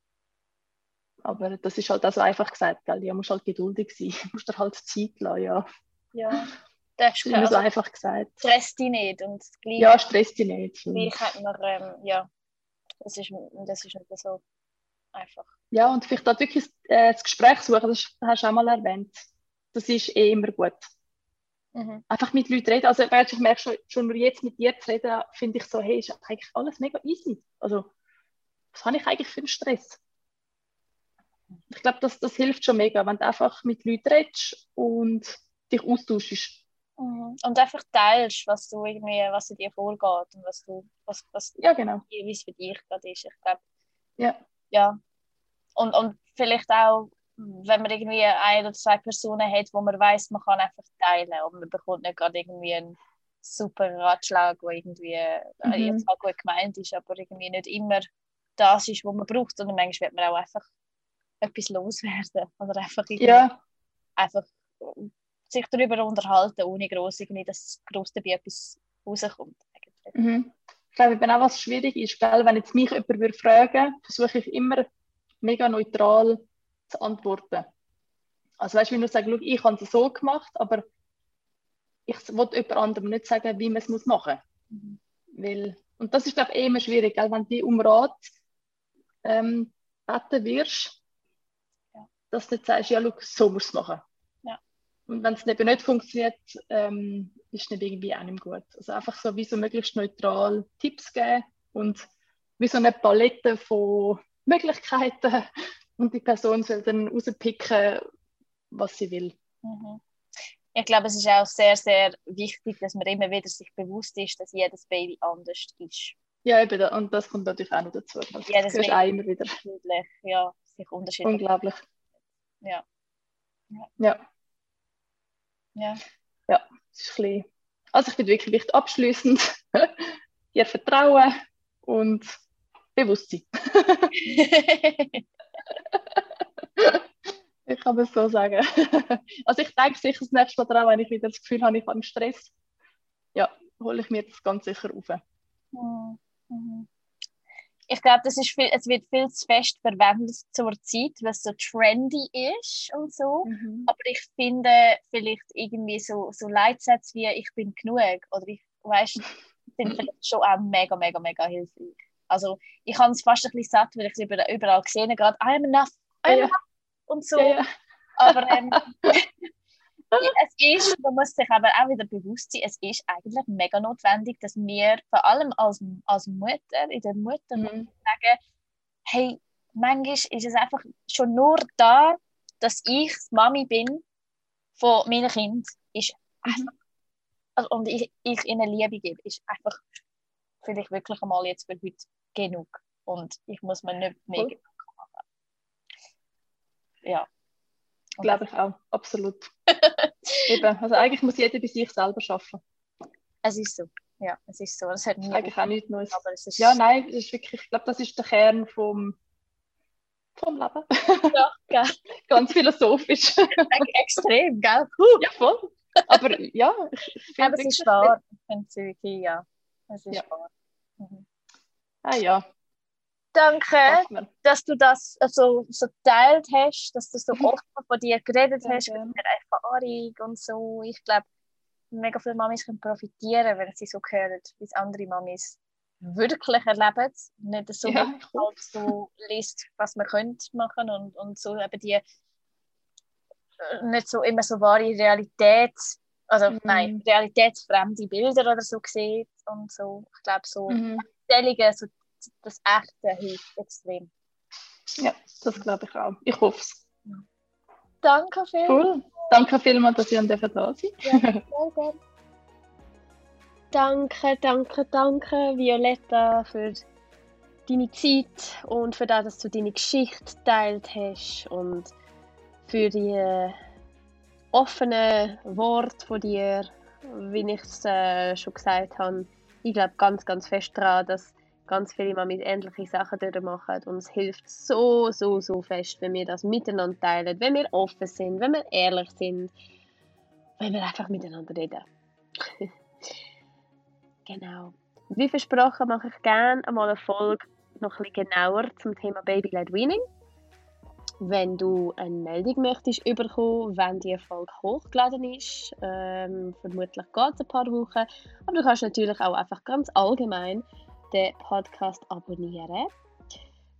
Aber das ist halt auch so einfach gesagt, gell? Ja, musst halt geduldig sein, [LAUGHS] musst dir halt Zeit lassen, ja. Ja, das ist immer so einfach gesagt. Stress dich nicht. Und gleich, ja, stress dich nicht. Gleich hat man, ähm, ja, das ist, das ist nicht so einfach. Ja, und vielleicht auch wirklich äh, das Gespräch suchen, das hast du auch mal erwähnt. Das ist eh immer gut. Mhm. Einfach mit Leuten reden. Also, weißt, ich merke schon, schon nur jetzt mit dir zu reden, finde ich so, hey, ist eigentlich alles mega easy. Also, was habe ich eigentlich für einen Stress? ich glaube, das, das hilft schon mega, wenn du einfach mit Leuten redest und dich austauschst. Mhm. Und einfach teilst, was du irgendwie, was in dir vorgeht und was du, was, was ja, genau. wie es für dich gerade ist. Ich glaube, ja. ja. Und, und vielleicht auch, wenn man irgendwie ein oder zwei Personen hat, wo man weiß, man kann einfach teilen und man bekommt nicht gerade irgendwie einen super Ratschlag, der irgendwie äh, mhm. jetzt auch gut gemeint ist, aber irgendwie nicht immer das ist, was man braucht, sondern manchmal wird man auch einfach etwas loswerden. [LAUGHS] Oder einfach, ja. einfach sich darüber unterhalten, ohne gross irgendwie, dass gross dabei etwas rauskommt. Mhm. Ich glaube, wenn auch was schwierig ist, gell? wenn jetzt mich jemand würde fragen versuche ich immer mega neutral zu antworten. Also weißt du, wenn du sagst, ich habe es so gemacht, aber ich will jemand anderem nicht sagen, wie man es machen muss. Mhm. Weil, und das ist, glaube ich, eh immer schwierig, gell? wenn du um Rat ähm, beten wirst, dass du nicht sagst, ja, schau, so musst du es machen. Ja. Und wenn es eben nicht funktioniert, ähm, ist es irgendwie auch nicht gut. Also einfach so wie so möglichst neutral Tipps geben und wie so eine Palette von Möglichkeiten und die Person soll dann rauspicken, was sie will. Mhm. Ich glaube, es ist auch sehr, sehr wichtig, dass man immer wieder sich bewusst ist, dass jedes Baby anders ist. Ja, eben, und das kommt natürlich auch noch dazu. Das jedes Baby auch immer wieder. Ja, sich unterschiedlich. Unglaublich. Ja. Ja. Ja. Ja, das ist ein bisschen... Also ich bin wirklich abschließend [LAUGHS] ihr Vertrauen und Bewusstsein. [LAUGHS] [LAUGHS] ich kann es so sagen. [LAUGHS] Also ich denke sicher das nächste Mal daran, wenn ich wieder das Gefühl habe, ich habe Stress, ja, hole ich mir das ganz sicher auf. Mhm. ich glaube, das ist viel, es wird viel zu fest verwendet zur Zeit, was so trendy ist und so. Mhm. Aber ich finde vielleicht irgendwie so, so Leitsätze wie ich bin genug oder ich weiß, sind [LAUGHS] vielleicht schon auch mega, mega, mega hilfreich. Also ich habe es fast ein bisschen satt, weil ich es überall gesehen habe, gerade I'm enough, I'm enough und so. Ja, ja. Aber ähm, [LAUGHS] [LAUGHS] es ist, man muss sich aber auch wieder bewusst sein, es ist eigentlich mega notwendig, dass wir vor allem als, als Mutter, in der Mutter mhm. sagen, hey, manchmal ist es einfach schon nur da, dass ich Mami bin von meinem Kind, ist einfach also, und ich, ich ihnen Liebe gebe, ist einfach vielleicht wirklich einmal jetzt für heute genug. Und ich muss mir nicht mehr cool. Gedanken machen. Ja. Glaube ich auch, absolut. [LAUGHS] Eben, also eigentlich muss jeder bei sich selber arbeiten. Es ist so. Ja, es ist so. Das hat eigentlich auch nichts Neues. Aber es ist ja, nein, das ist wirklich, ich glaube, das ist der Kern vom, vom Leben. Ja, gell. [LAUGHS] Ganz philosophisch. Extrem, gell? Uh. Ja, voll. Aber ja, ich, ich finde es ist wahr. Ich finde es wirklich, ja. Es ist ja. wahr. Mhm. Ah ja. Danke, dass du das also, so geteilt hast, dass du so mhm. offen von dir geredet ja, hast, mit der Erfahrung und so. Ich glaube, mega viele Mamis können profitieren, wenn sie so hören, wie es andere Mamis wirklich erleben. Nicht so, ja, halt so liest, was man könnte machen und, und so eben die äh, nicht so immer so wahre Realität, also mhm. nein, realitätsfremde Bilder oder so sieht und so. Ich glaube, so mhm. Stellungen, so das Echte hilft extrem. Ja, das glaube ich auch. Ich hoffe es. Danke vielmals. Cool. Danke vielmals, dass ihr an der da seid. Ja, sehr gerne. Danke, danke, danke, Violetta, für deine Zeit und für das, dass du deine Geschichte teilt hast und für die offenen Worte von dir, wie ich es äh, schon gesagt habe. Ich glaube ganz, ganz fest daran, dass ganz viele mal mit ähnlichen Sachen machen und es hilft so, so, so fest, wenn wir das miteinander teilen, wenn wir offen sind, wenn wir ehrlich sind, wenn wir einfach miteinander reden. [LAUGHS] genau. Wie versprochen mache ich gerne einmal eine Folge noch ein bisschen genauer zum Thema Baby-led Weaning. Wenn du eine Meldung möchtest bekommen, wenn die Folge hochgeladen ist, ähm, vermutlich geht es ein paar Wochen, aber du kannst natürlich auch einfach ganz allgemein den Podcast abonnieren.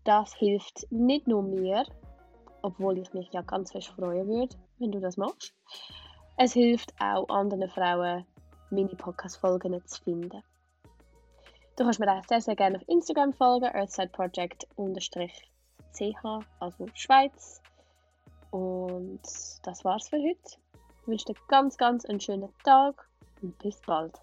Das hilft nicht nur mir, obwohl ich mich ja ganz fest freuen würde, wenn du das machst. Es hilft auch anderen Frauen, meine Podcast-Folgen zu finden. Du kannst mir auch sehr, sehr gerne auf Instagram folgen, earthsideproject-ch, also Schweiz. Und das war's für heute. Ich wünsche dir ganz, ganz einen schönen Tag und bis bald.